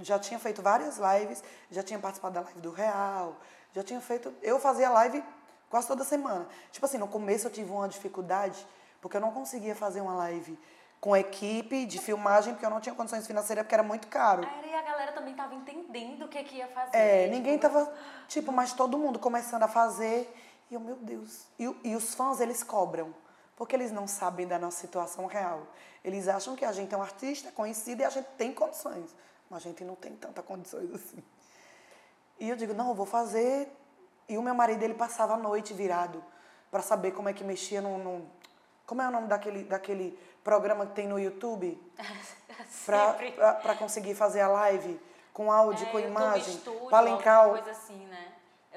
já tinha feito várias lives, já tinha participado da live do Real, já tinha feito. Eu fazia live quase toda semana. Tipo assim, no começo eu tive uma dificuldade porque eu não conseguia fazer uma live com equipe de filmagem, porque eu não tinha condições financeiras, porque era muito caro. e a galera também tava entendendo o que, que ia fazer. É, tipo... ninguém tava, tipo, mas todo mundo começando a fazer. E eu, meu Deus. E, e os fãs, eles cobram. Porque eles não sabem da nossa situação real. Eles acham que a gente é um artista conhecido e a gente tem condições. Mas a gente não tem tanta condições assim. E eu digo, não, eu vou fazer. E o meu marido, ele passava a noite virado para saber como é que mexia no, no como é o nome daquele, daquele programa que tem no YouTube? para conseguir fazer a live com áudio, é, com imagem. Para linkar. coisa assim?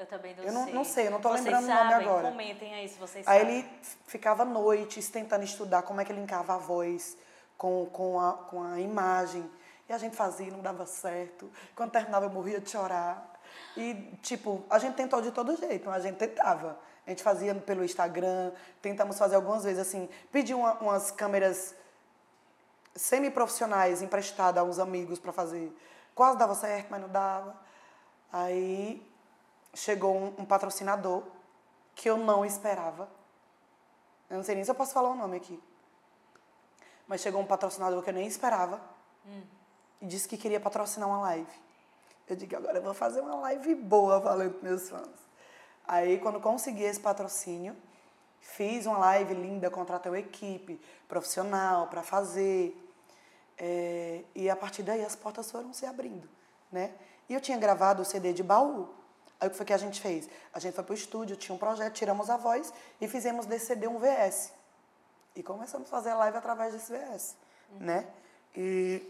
Eu também não eu não sei. não sei, eu não estou lembrando sabem, o nome agora. Comentem aí se vocês aí sabem. ele ficava noites tentando estudar como é que linkava a voz com, com, a, com a imagem. E a gente fazia, não dava certo. Quando terminava, eu morria de chorar. E, tipo, a gente tentou de todo jeito, a gente tentava. A gente fazia pelo Instagram, tentamos fazer algumas vezes assim, pedi uma, umas câmeras semi-profissionais emprestadas a uns amigos para fazer. Quase dava certo, mas não dava. Aí chegou um, um, patrocinador que eu não esperava. Eu não sei nem se eu posso falar o nome aqui. Mas chegou um patrocinador que eu nem esperava hum. e disse que queria patrocinar uma live. Eu digo, agora eu vou fazer uma live boa para meus fãs. Aí, quando consegui esse patrocínio, fiz uma live linda, contratei uma equipe profissional para fazer. É, e a partir daí as portas foram se abrindo, né? E eu tinha gravado o CD de baú. Aí o que foi que a gente fez? A gente foi para o estúdio, tinha um projeto, tiramos a voz e fizemos desse CD um VS. E começamos a fazer a live através desse VS, uhum. né? E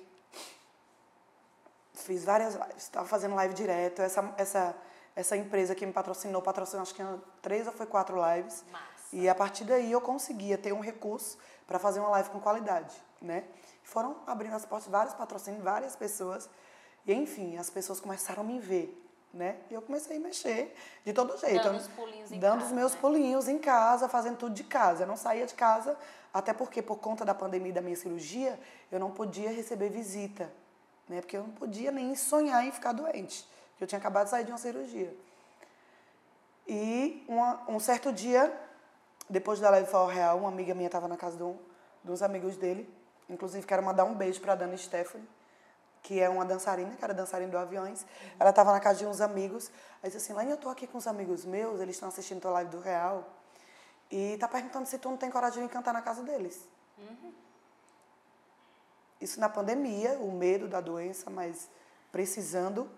fiz várias lives, estava fazendo live direto. Essa, essa essa empresa que me patrocinou, patrocinou acho que três ou foi quatro lives. Massa. E a partir daí eu conseguia ter um recurso para fazer uma live com qualidade, né? Foram abrindo as portas vários patrocínios, várias pessoas. E enfim, as pessoas começaram a me ver, né? E eu comecei a mexer de todo jeito. Dando os pulinhos em Dando casa, os meus né? pulinhos em casa, fazendo tudo de casa. Eu não saía de casa, até porque por conta da pandemia e da minha cirurgia, eu não podia receber visita, né? Porque eu não podia nem sonhar em ficar doente eu tinha acabado de sair de uma cirurgia. E uma, um certo dia, depois da live Fall Real, uma amiga minha estava na casa de, um, uns amigos dele. Inclusive, quero mandar um beijo para a Dana Stephanie, que é uma dançarina, que era dançarina do Aviões. Ela estava na casa de uns amigos. Aí disse assim, Laine, eu estou aqui com uns amigos meus, eles estão assistindo tua live do Real. E tá perguntando se tu não tem coragem de vir cantar na casa deles. Uhum. Isso na pandemia, o medo da doença, mas precisando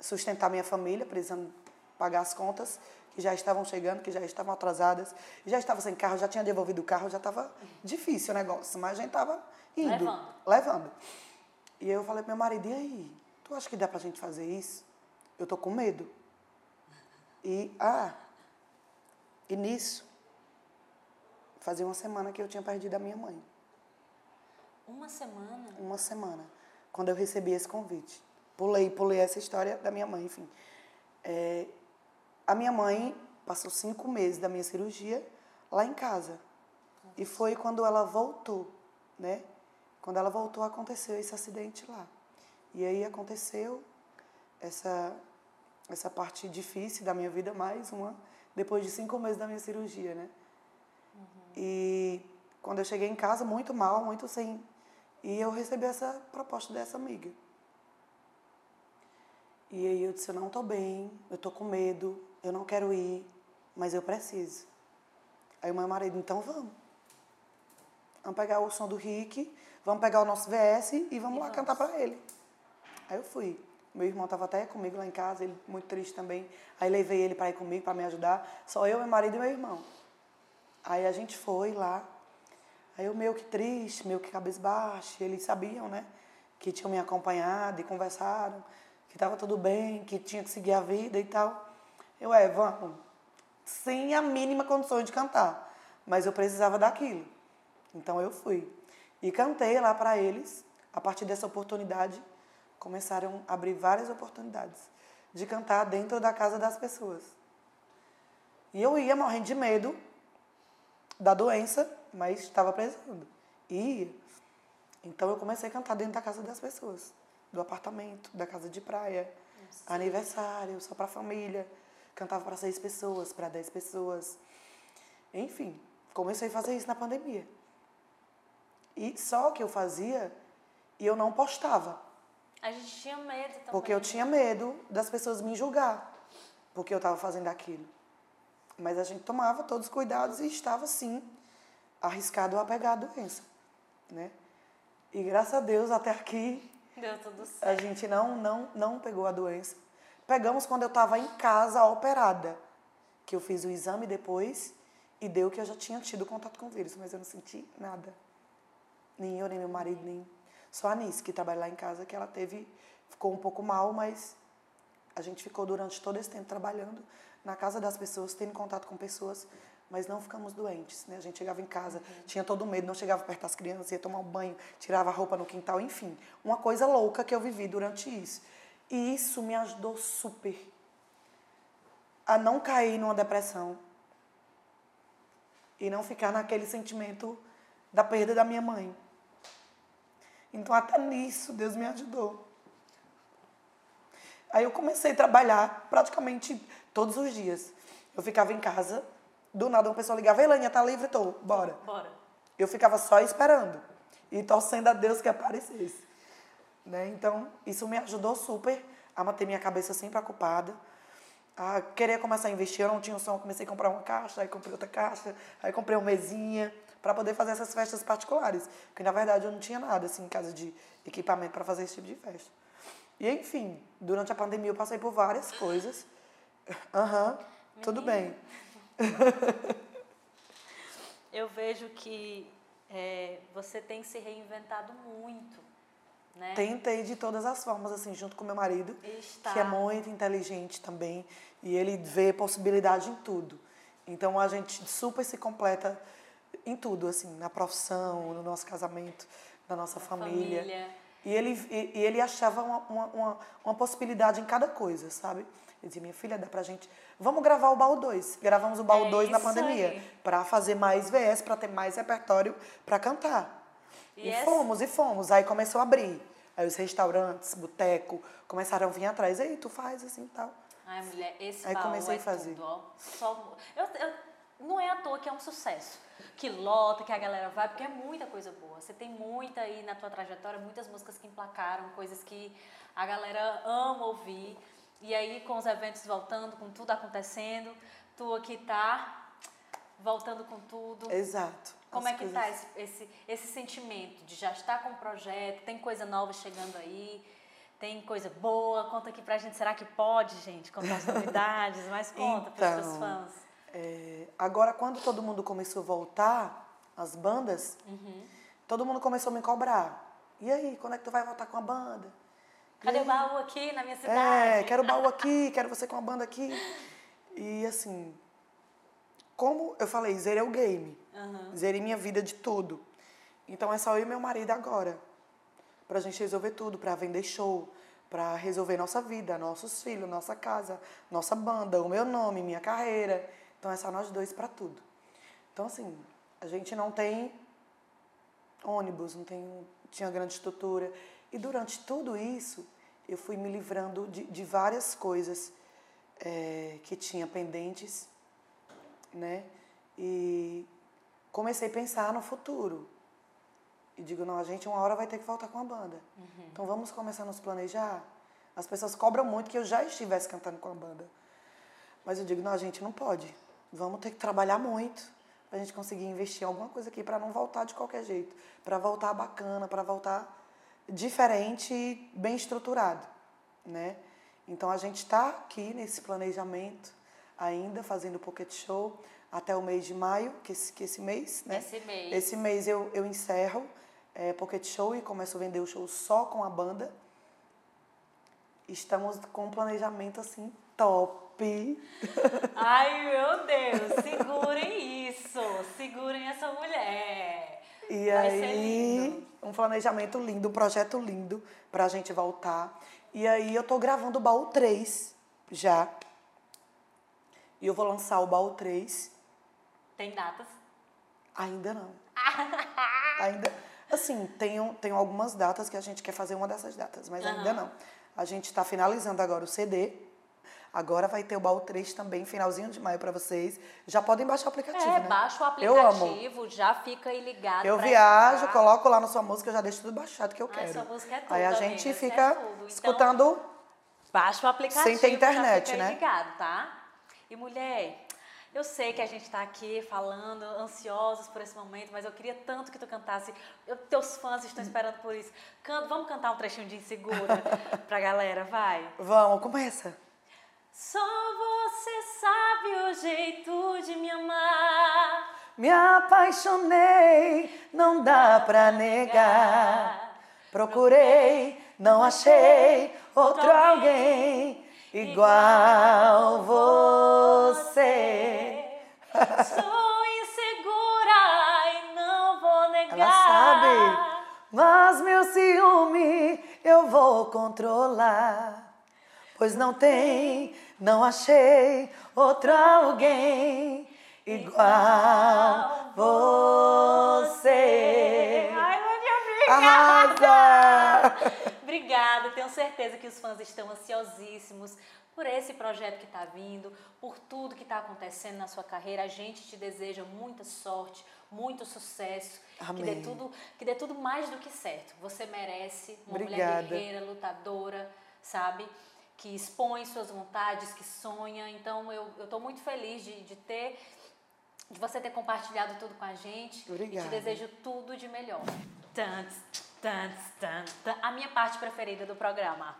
sustentar minha família, precisando pagar as contas que já estavam chegando, que já estavam atrasadas, já estava sem carro, já tinha devolvido o carro, já estava difícil o negócio, mas a gente estava indo, levando. levando. E eu falei para meu marido, e aí, tu acha que dá para a gente fazer isso? Eu tô com medo. E, ah, e nisso, fazia uma semana que eu tinha perdido a minha mãe. Uma semana? Uma semana, quando eu recebi esse convite. Pulei, pulei essa história da minha mãe, enfim. É, a minha mãe passou cinco meses da minha cirurgia lá em casa. E foi quando ela voltou né? Quando ela voltou, aconteceu esse acidente lá. E aí aconteceu essa, essa parte difícil da minha vida, mais uma, depois de cinco meses da minha cirurgia, né? Uhum. E quando eu cheguei em casa, muito mal, muito sem. E eu recebi essa proposta dessa amiga. E aí eu disse: Eu não tô bem, eu tô com medo, eu não quero ir, mas eu preciso. Aí o meu marido: Então vamos. Vamos pegar o som do Rick, vamos pegar o nosso VS e vamos e lá vamos. cantar para ele. Aí eu fui. Meu irmão estava até comigo lá em casa, ele muito triste também. Aí levei ele para ir comigo, para me ajudar. Só eu, meu marido e meu irmão. Aí a gente foi lá. Aí eu meio que triste, meio que cabisbaixo. Eles sabiam, né? Que tinham me acompanhado e conversaram. Que estava tudo bem, que tinha que seguir a vida e tal. Eu, é, vamos. Sem a mínima condição de cantar. Mas eu precisava daquilo. Então eu fui. E cantei lá para eles. A partir dessa oportunidade, começaram a abrir várias oportunidades de cantar dentro da casa das pessoas. E eu ia morrendo de medo da doença, mas estava precisando. Ia. Então eu comecei a cantar dentro da casa das pessoas, do apartamento, da casa de praia, aniversário, só para a família. Cantava para seis pessoas, para dez pessoas. Enfim, comecei a fazer isso na pandemia. E só que eu fazia e eu não postava. A gente tinha medo também. Porque eu tinha medo das pessoas me julgar, porque eu estava fazendo aquilo. Mas a gente tomava todos os cuidados e estava, sim, arriscado a pegar a doença, né? E graças a Deus, até aqui, Deu tudo certo. a gente não, não, não pegou a doença. Pegamos quando eu estava em casa operada, que eu fiz o exame depois e deu que eu já tinha tido contato com o vírus, mas eu não senti nada. Nem eu, nem meu marido, nem só a Nice, que trabalha lá em casa, que ela teve, ficou um pouco mal, mas a gente ficou durante todo esse tempo trabalhando na casa das pessoas, tendo contato com pessoas, mas não ficamos doentes, né? A gente chegava em casa, uhum. tinha todo medo, não chegava perto das crianças, ia tomar um banho, tirava a roupa no quintal, enfim, uma coisa louca que eu vivi durante isso. E isso me ajudou super a não cair numa depressão e não ficar naquele sentimento da perda da minha mãe. Então, até nisso, Deus me ajudou. Aí eu comecei a trabalhar praticamente todos os dias. Eu ficava em casa, do nada uma pessoa ligava, Elaine, tá livre? Tô, bora. Bora. Eu ficava só esperando e torcendo a Deus que aparecesse. Né? Então, isso me ajudou super a manter minha cabeça sempre ocupada. A querer começar a investir, eu não tinha o som, comecei a comprar uma caixa, aí comprei outra caixa, aí comprei uma mesinha para poder fazer essas festas particulares. Porque, na verdade, eu não tinha nada assim em casa de equipamento para fazer esse tipo de festa. E, enfim, durante a pandemia eu passei por várias coisas. Aham, uhum, tudo bem. eu vejo que é, você tem se reinventado muito. Né? Tentei de todas as formas, assim, junto com meu marido, Está. que é muito inteligente também, e ele vê possibilidade em tudo. Então a gente super se completa em tudo, assim, na profissão, no nosso casamento, na nossa família. família. E ele, e, e ele achava uma, uma, uma, uma, possibilidade em cada coisa, sabe? Ele dizia, minha filha, dá pra gente. Vamos gravar o baú 2. Gravamos o baú 2 é na pandemia. para fazer mais VS, para ter mais repertório para cantar. E, e fomos, e fomos. Aí começou a abrir. Aí os restaurantes, boteco, começaram a vir atrás. Aí tu faz assim e tal. Ai, mulher, esse Aí baú comecei é a fazer. tudo, ó. Só, eu, eu, não é à toa que é um sucesso. Que lota, que a galera vai, porque é muita coisa boa. Você tem muita aí na tua trajetória, muitas músicas que emplacaram, coisas que a galera ama ouvir. E aí, com os eventos voltando, com tudo acontecendo, tu aqui tá voltando com tudo. Exato. Como As é que coisas... tá esse, esse, esse sentimento de já estar com o projeto, tem coisa nova chegando aí, tem coisa boa, conta aqui pra gente, será que pode, gente, contar as novidades, mas conta então, pros teus fãs. É, agora, quando todo mundo começou a voltar, as bandas, uhum. todo mundo começou a me cobrar. E aí, quando é que tu vai voltar com a banda? Cadê o baú aqui na minha cidade? É, quero o baú aqui, quero você com a banda aqui. E assim, como eu falei, zerei o game. Uhum. Zerei minha vida de tudo. Então é só eu e meu marido agora. Pra gente resolver tudo, pra vender show, pra resolver nossa vida, nossos filhos, nossa casa, nossa banda, o meu nome, minha carreira. Então é só nós dois para tudo. Então, assim, a gente não tem ônibus, não tenho, tinha grande estrutura. E durante tudo isso, eu fui me livrando de, de várias coisas é, que tinha pendentes, né? E comecei a pensar no futuro. E digo, não, a gente uma hora vai ter que voltar com a banda. Uhum. Então vamos começar a nos planejar. As pessoas cobram muito que eu já estivesse cantando com a banda. Mas eu digo, não, a gente não pode. Vamos ter que trabalhar muito para a gente conseguir investir em alguma coisa aqui para não voltar de qualquer jeito. Para voltar bacana, para voltar diferente e bem estruturado, né? Então a gente está aqui nesse planejamento ainda fazendo pocket show até o mês de maio, que esse, que esse mês, né? Esse mês. Esse mês eu, eu encerro é, pocket show e começo a vender o show só com a banda. Estamos com um planejamento assim top. Ai meu Deus, segurem isso, segurem essa mulher. E Vai aí, um planejamento lindo, um projeto lindo pra gente voltar. E aí eu tô gravando o baú 3 já. E eu vou lançar o baú 3. Tem datas? Ainda não. ainda. Assim, tenho, tenho algumas datas que a gente quer fazer uma dessas datas, mas uhum. ainda não. A gente está finalizando agora o CD. Agora vai ter o baú 3 também, finalzinho de maio para vocês. Já podem baixar o aplicativo, é, né? baixa o aplicativo, já fica aí ligado. Eu viajo, escutar. coloco lá na sua música, já deixo tudo baixado que eu quero. Ai, sua música é tudo, Aí a amiga, gente fica é então, escutando. Baixa o aplicativo, sem ter internet, já né? ligado, tá? E mulher, eu sei que a gente está aqui falando, ansiosos por esse momento, mas eu queria tanto que tu cantasse. Eu, teus fãs estão esperando por isso. Canto, vamos cantar um trechinho de Insegura pra galera, vai? Vamos, começa. Só você sabe o jeito de me amar. Me apaixonei, não dá pra negar. Procurei, não achei outro alguém igual você. Sou insegura e não vou negar. Ela sabe, mas meu ciúme eu vou controlar. Pois não tem, não achei outro alguém igual você. Ai! Arrasa! Obrigada, tenho certeza que os fãs estão ansiosíssimos por esse projeto que está vindo, por tudo que está acontecendo na sua carreira. A gente te deseja muita sorte, muito sucesso, Amém. que dê tudo, que dê tudo mais do que certo. Você merece uma Obrigada. mulher guerreira, lutadora, sabe? Que expõe suas vontades, que sonha. Então eu estou muito feliz de, de ter de você ter compartilhado tudo com a gente. Obrigada. E te desejo tudo de melhor. A minha parte preferida do programa.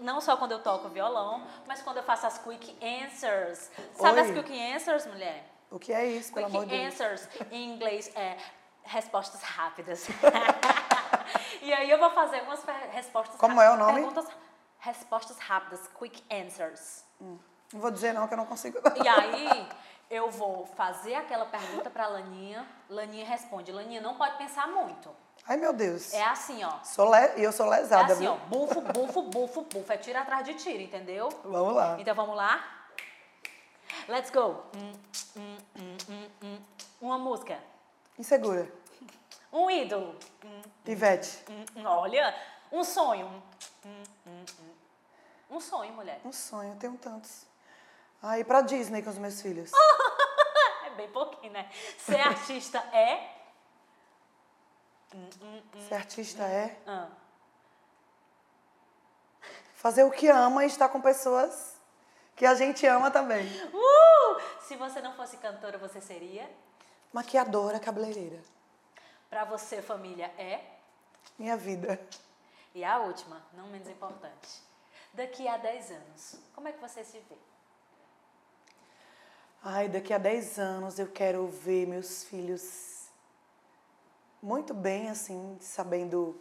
Não só quando eu toco violão, mas quando eu faço as quick answers. Sabe Oi. as quick answers, mulher? O que é isso, pelo amor de Quick Deus? answers em inglês é respostas rápidas. e aí eu vou fazer umas respostas Como é o rápidas. nome? Perguntas, respostas rápidas, quick answers. Não vou dizer não, que eu não consigo. E aí eu vou fazer aquela pergunta pra Laninha, Laninha responde. Laninha não pode pensar muito. Ai, meu Deus. É assim, ó. Sou le... E eu sou É lesada, assim, viu? ó. Bufo, bufo, bufo, bufo. É tiro atrás de tiro, entendeu? Vamos lá. Então vamos lá? Let's go. Hum, hum, hum. Uma música. Insegura. Um ídolo. Ivete. Olha, um sonho. Um sonho, mulher. Um sonho, eu tenho tantos. Ah, ir pra Disney com os meus filhos. É bem pouquinho, né? Ser artista é. Hum, hum, hum. Ser artista é Ah. fazer o que ama e estar com pessoas que a gente ama também. Uh! Se você não fosse cantora, você seria? Maquiadora, cabeleireira. Pra você, família é? Minha vida. E a última, não menos importante. Daqui a 10 anos, como é que você se vê? Ai, daqui a 10 anos eu quero ver meus filhos muito bem, assim, sabendo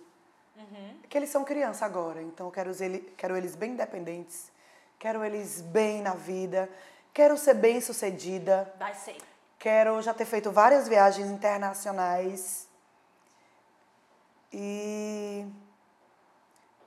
que eles são criança agora. Então eu quero, ele, quero eles bem independentes, quero eles bem na vida, quero ser bem sucedida, Vai ser. quero já ter feito várias viagens internacionais e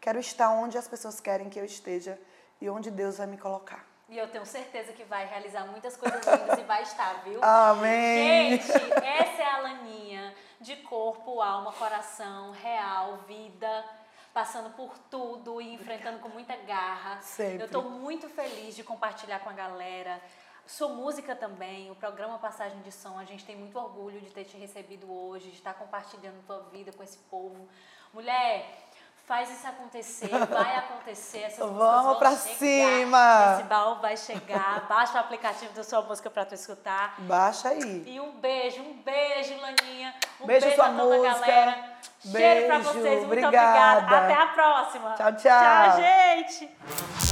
quero estar onde as pessoas querem que eu esteja e onde Deus vai me colocar. E eu tenho certeza que vai realizar muitas coisas lindas e vai estar, viu? Amém! Gente, essa é a Laninha de corpo, alma, coração, real, vida, passando por tudo e enfrentando com muita garra. Sempre. Eu estou muito feliz de compartilhar com a galera. Sou música também, o programa Passagem de Som, a gente tem muito orgulho de ter te recebido hoje, de estar compartilhando tua vida com esse povo. Mulher, Faz isso acontecer, vai acontecer. Essas Vamos pra chegar, cima! Esse baú vai chegar. Baixa o aplicativo da sua música pra tu escutar. Baixa aí. E um beijo, um beijo, Laninha. Um beijo, beijo a toda música. a galera. Beijo, Cheiro pra vocês. Muito obrigada. obrigada. Até a próxima. Tchau, tchau. Tchau, gente.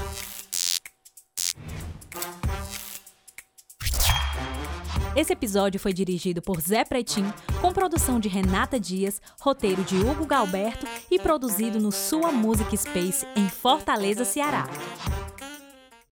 Esse episódio foi dirigido por Zé Pretim, com produção de Renata Dias, roteiro de Hugo Galberto e produzido no Sua Music Space, em Fortaleza, Ceará.